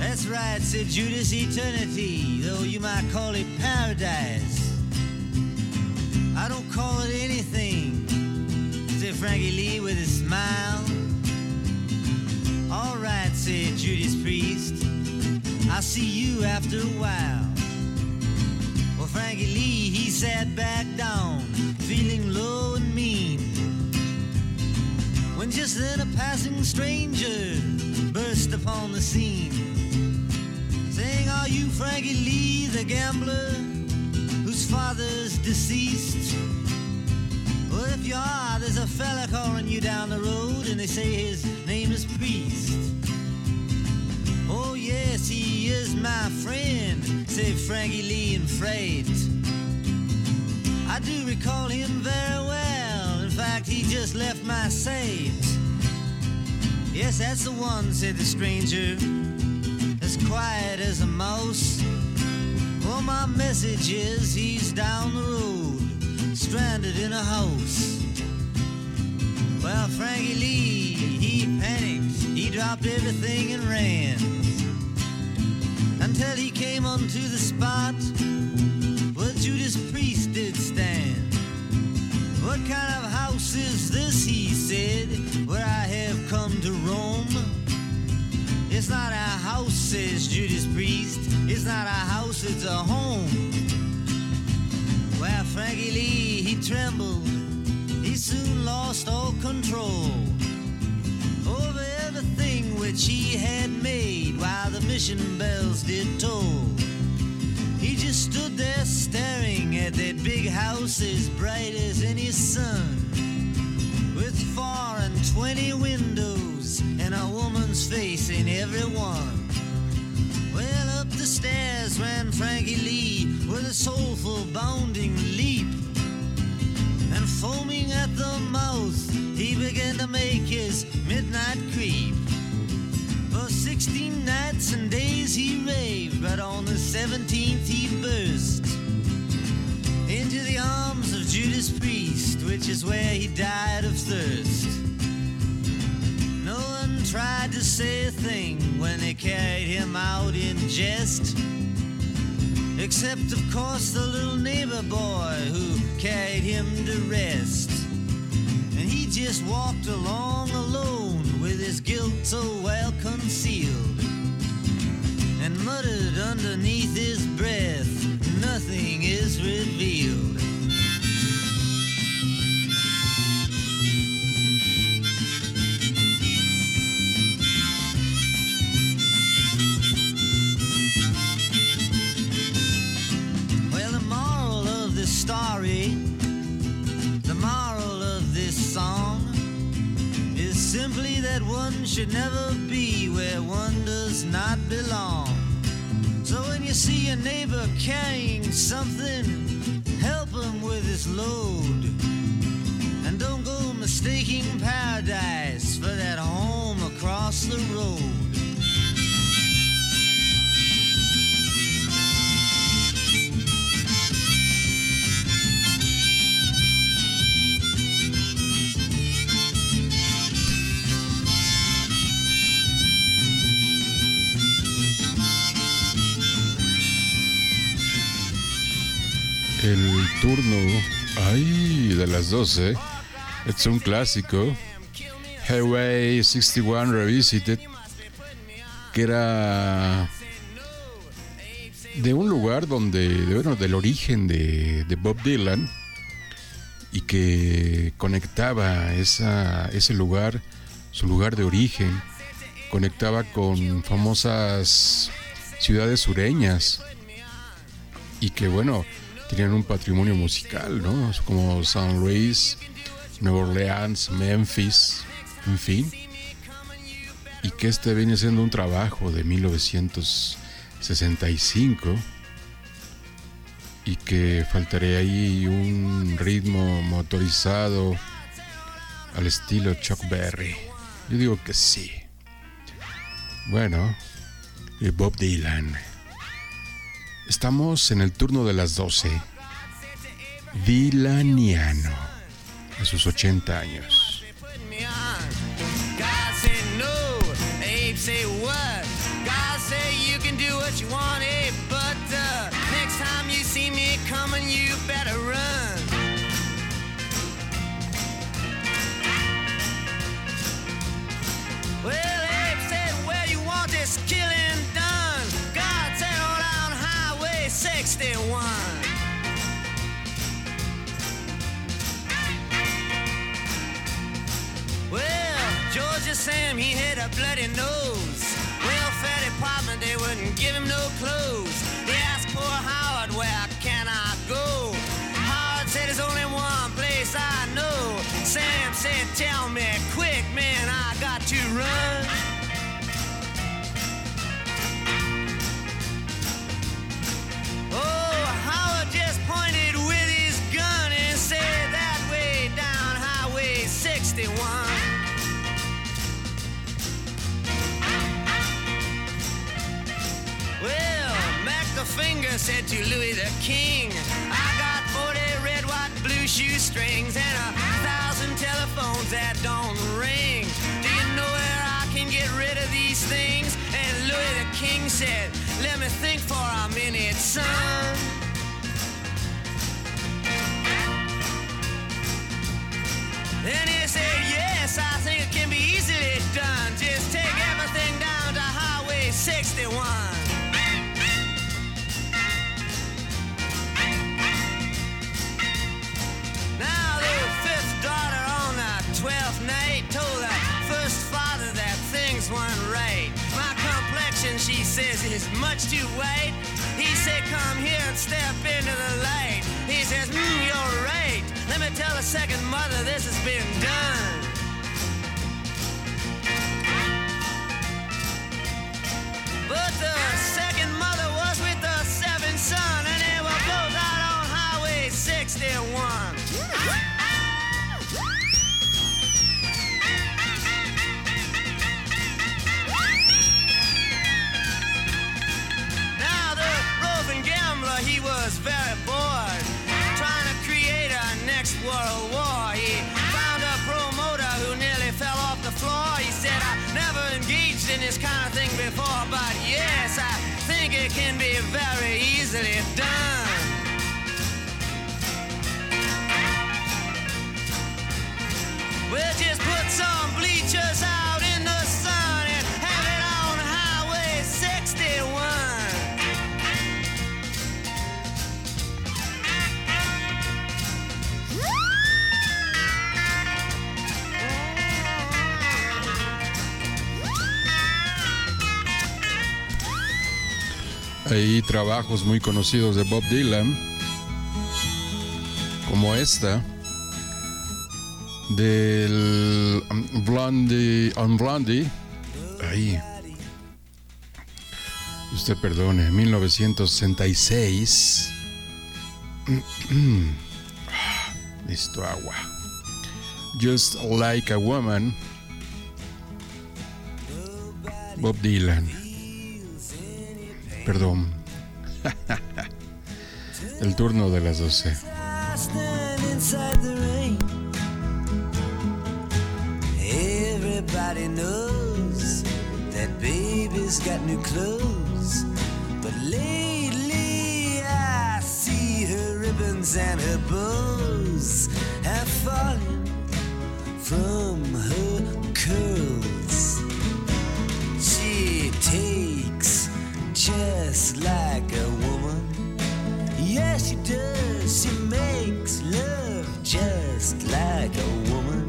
That's right, said Judas, eternity, though you might call it paradise. I don't call it anything, said Frankie Lee with a smile. All right, said Judas Priest, I'll see you after a while. Well, Frankie Lee, he sat back down, feeling low. When just then a passing stranger burst upon the scene, saying, Are you Frankie Lee, the gambler, whose father's deceased? Well, if you are, there's a fella calling you down the road, and they say his name is Priest. Oh, yes, he is my friend, said Frankie Lee in freight. I do recall him very well. Fact, he just left my sight. Yes, that's the one, said the stranger, as quiet as a mouse. Well, my message is he's down the road, stranded in a house. Well, Frankie Lee, he panicked. He dropped everything and ran. Until he came onto the spot where Judas Priest did stand. What kind of house is this, he said, where I have come to roam? It's not a house, says Judas Priest. It's not a house, it's a home. Well, Frankie Lee, he trembled. He soon lost all control over everything which he had made while the mission bells did toll. Stood there staring at that big house as bright as any sun, with four and twenty windows and a woman's face in every one. Well, up the stairs ran Frankie Lee with a soulful bounding leap. And foaming at the mouth, he began to make his midnight creep. For sixteen nights and days he raved, but on the seventeenth he burst into the arms of Judas Priest, which is where he died of thirst. No one tried to say a thing when they carried him out in jest. Except, of course, the little neighbor boy who carried him to rest. And he just walked along alone with his guilt so well concealed. And muttered underneath his breath, nothing is revealed. Well, the moral of this story, one should never be where one does not belong. So when you see a neighbor carrying something, help him with his load. And don't go mistaking paradise for that home across the road. El turno, ay, de las 12, es un clásico, Highway 61 Revisited, que era de un lugar donde, de, bueno, del origen de, de Bob Dylan, y que conectaba esa, ese lugar, su lugar de origen, conectaba con famosas ciudades sureñas, y que bueno, tenían un patrimonio musical, ¿no? Como San Luis, Nueva Orleans, Memphis, en fin. Y que este viene siendo un trabajo de 1965 y que faltaría ahí un ritmo motorizado al estilo Chuck Berry. Yo digo que sí. Bueno, y Bob Dylan. Estamos en el turno de las 12. Dilaniano, a sus 80 años. Bloody nose. Welfare department, they wouldn't give him no clothes. Finger said to Louie the King, I got 40 red, white, blue shoestrings and a thousand telephones that don't ring. Do you know where I can get rid of these things? And Louie the King said, Let me think for a minute, son. Then he said, Yes, I think much too white. He said, come here and step into the light. He says, mm, you're right. Let me tell the second mother this has been done. But the very bored, Hay trabajos muy conocidos de Bob Dylan, como esta, del Blondie, on Blondie, ahí, usted perdone, 1966. Ah, [CLEARS THROAT] Listo, agua. Just like a woman. Bob Dylan. Perdón. El turno de las 12. I stand inside the rain. Everybody knows that baby's got new clothes. But lately I see her ribbons and her bows have fallen from her curls. She takes just like a woman. Yes, she does. She makes love just like a woman.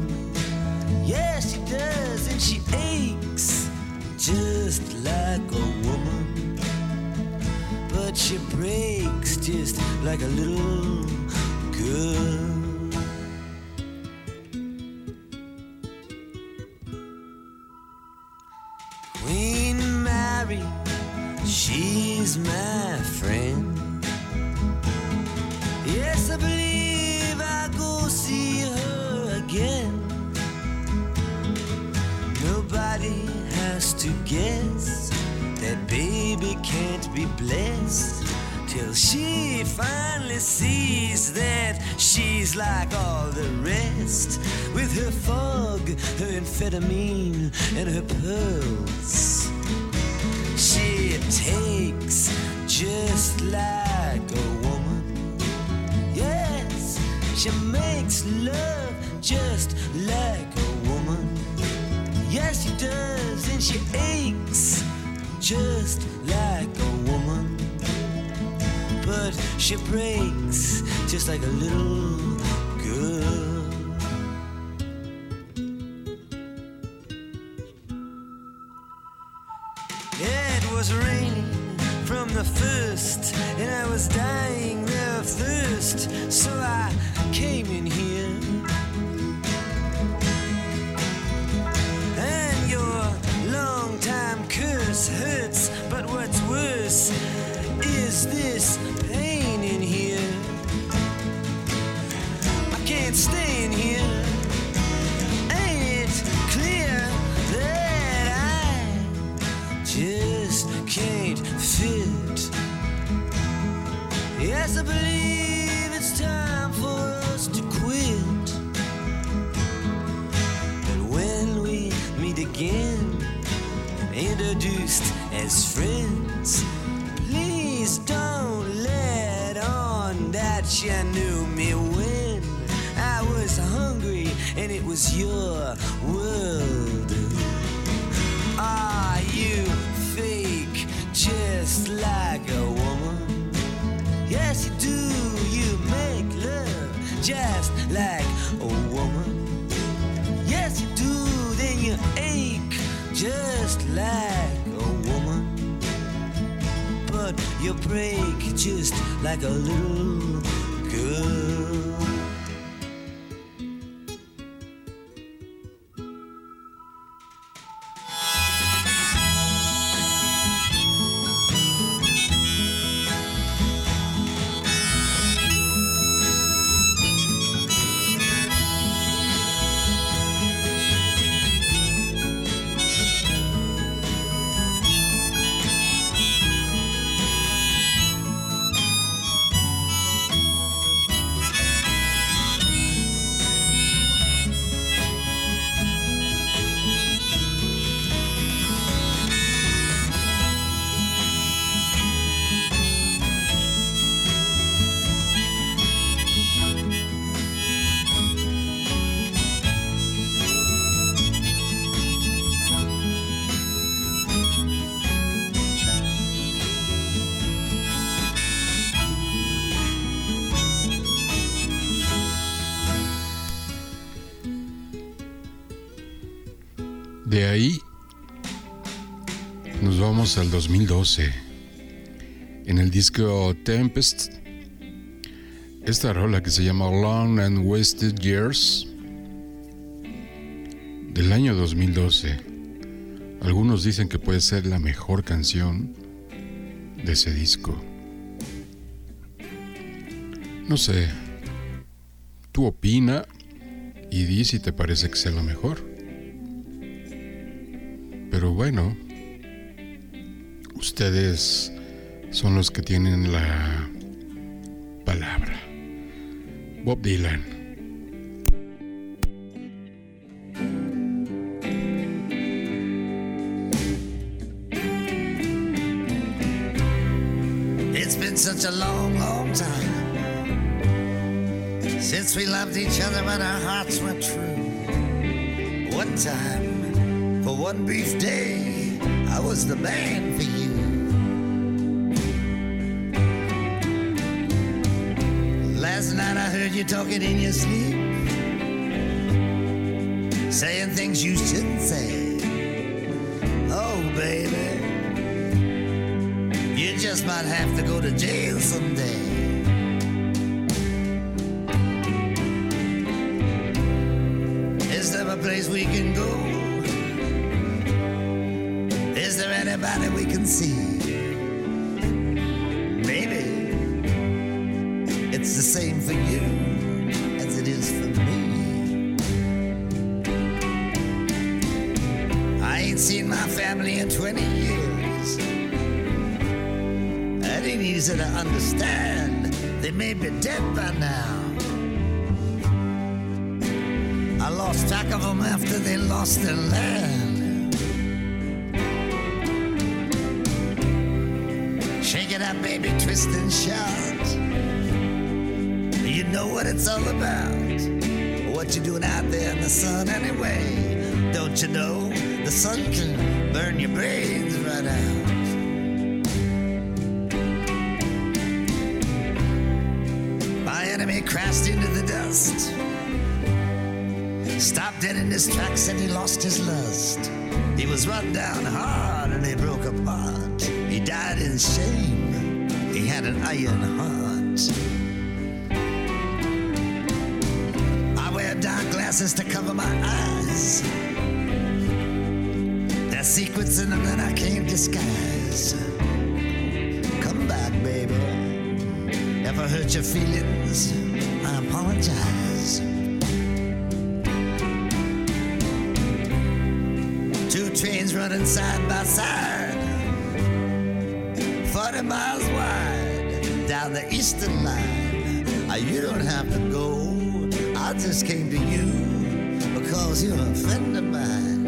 Yes, she does. And she aches just like a woman. But she breaks just like a little girl. Queen Mary, she's my friend. Yes, I believe I go see her again. Nobody has to guess that baby can't be blessed till she finally sees that she's like all the rest with her fog, her amphetamine, and her pearls. She takes just like a woman. Yes, she makes love just like a woman. Yes, she does, and she aches just like a woman. But she breaks just like a little was raining from the first, and I was dying of thirst, so I came in here. And your long time curse hurts, but what's worse is this pain in here. I can't stay in here. I believe it's time for us to quit. When we meet again, introduced as friends, please don't let on that you knew me when I was hungry and it was your world. Are you fake just like a just like a woman. Yes, you do. Then you ache just like a woman. But you break just like a little al 2012. En el disco Tempest, esta rola que se llama Long and Wasted Years del año 2012. Algunos dicen que puede ser la mejor canción de ese disco. No sé, tú opina y di si te parece que sea la mejor. Pero bueno, ustedes son los que tienen la palabra. Bob Dylan. It's been such a long, long time since we loved each other, but our hearts were true. One time, for one brief day, I was the man for you. Last night I heard you talking in your sleep, saying things you shouldn't say. Oh, baby. You just might have to go to jail someday. Is there a place we can go? Is there anybody we can see? Same for you as it is for me. I ain't seen my family in 20 years. I didn't eat a easy to understand. They may be dead by now. I lost track of them after they lost their land. Shake it up, baby, twist and shout. What it's all about. What you doing out there in the sun anyway? Don't you know the sun can burn your brains right out? My enemy crashed into the dust. Stopped dead in his tracks and he lost his lust. He was run down hard and he broke apart. He died in shame. He had an iron heart. My eyes. There's secrets in them that I can't disguise. Come back, baby. If I hurt your feelings, I apologize. Two trains running side by side, 40 miles wide down the eastern line. Ah, You don't have to go, I just came to you you're a friend of mine.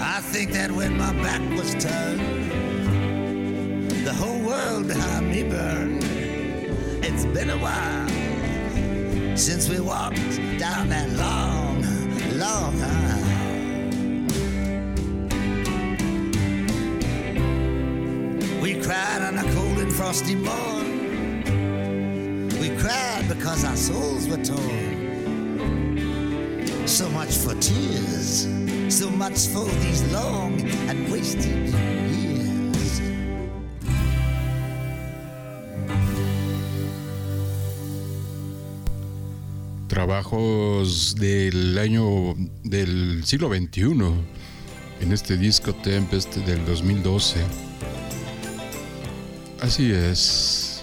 I think that when my back was turned, the whole world behind me burned. It's been a while since we walked down that long, long aisle. We cried on a cold and frosty morn. We cried because our souls were torn. So much for tears, so much for these long and wasted years. Trabajos del año del siglo XXI en este disco Tempest del 2012. Así es,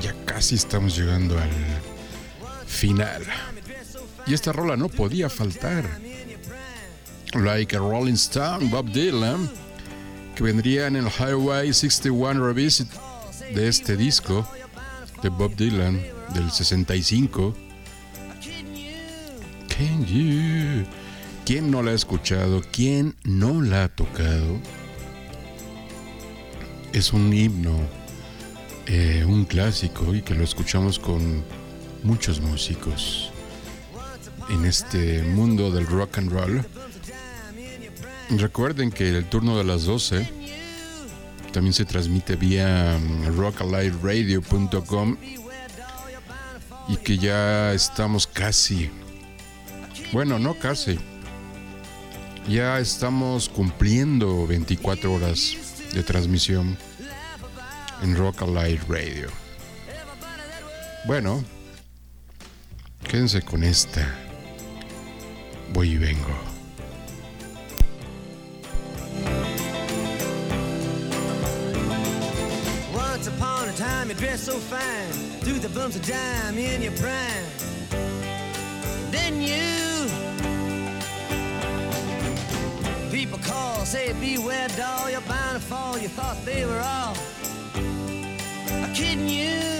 ya casi estamos llegando al final. Y esta rola no podía faltar. Like a Rolling Stone, Bob Dylan, que vendría en el Highway 61 Revisit de este disco de Bob Dylan del 65. Can you? ¿Quién no la ha escuchado? ¿Quién no la ha tocado? Es un himno, eh, un clásico y que lo escuchamos con muchos músicos en este mundo del rock and roll. Recuerden que el turno de las 12 también se transmite vía mm, rockaliveradio.com y que ya estamos casi, bueno, no casi, ya estamos cumpliendo 24 horas de transmisión en Rock Alive Radio. Bueno, quédense con esta. Voy y vengo. Once upon a time, you dressed so fine, threw the bumps of dime in your prime. Then you, people call, say beware, doll, you're bound to fall. You thought they were all kidding. You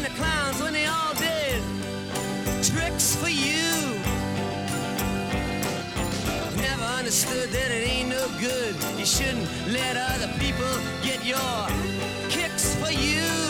And the clowns when they all did tricks for you. Never understood that it ain't no good. You shouldn't let other people get your kicks for you. You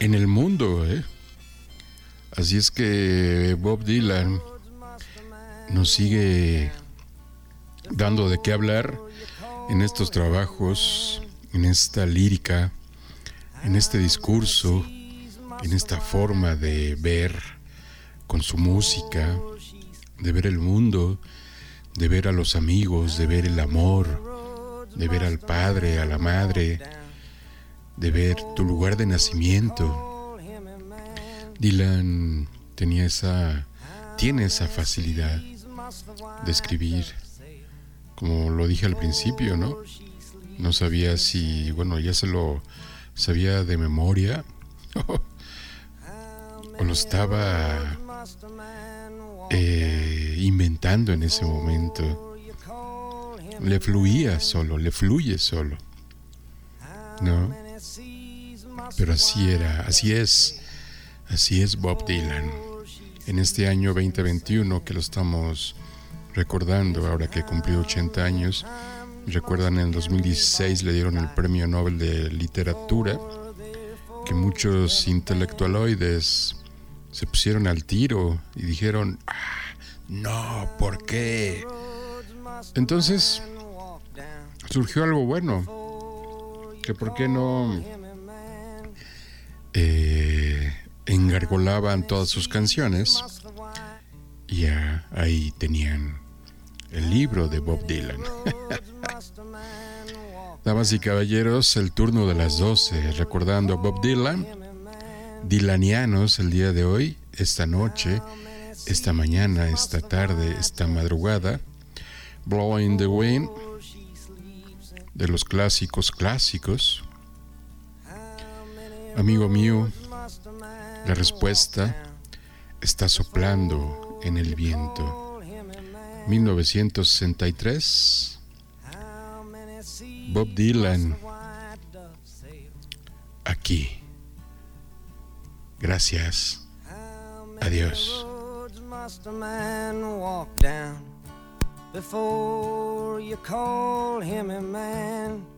En el mundo, ¿eh? Así es que Bob Dylan nos sigue dando de qué hablar en estos trabajos, en esta lírica, en este discurso, en esta forma de ver con su música, de ver el mundo, de ver a los amigos, de ver el amor, de ver al padre, a la madre, de ver tu lugar de nacimiento. Dylan tenía esa, tiene esa facilidad de escribir. Como lo dije al principio, ¿no? No sabía si, bueno, ya se lo sabía de memoria [LAUGHS] o lo estaba eh, inventando en ese momento. Le fluía solo, le fluye solo. ¿No? Pero así era, así es, así es Bob Dylan. En este año 2021 que lo estamos recordando, ahora que cumplió 80 años, recuerdan en el 2016 le dieron el Premio Nobel de Literatura, que muchos intelectualoides se pusieron al tiro y dijeron, ah, no, ¿por qué? Entonces surgió algo bueno, que por qué no eh, engargolaban todas sus canciones y ahí tenían el libro de Bob Dylan. [LAUGHS] Damas y caballeros, el turno de las 12, recordando a Bob Dylan, Dylanianos el día de hoy, esta noche, esta mañana, esta tarde, esta madrugada, Blowing the Wind, de los clásicos clásicos. Amigo mío, la respuesta está soplando en el viento. 1963, Bob Dylan, aquí. Gracias. Adiós. before you call him a man?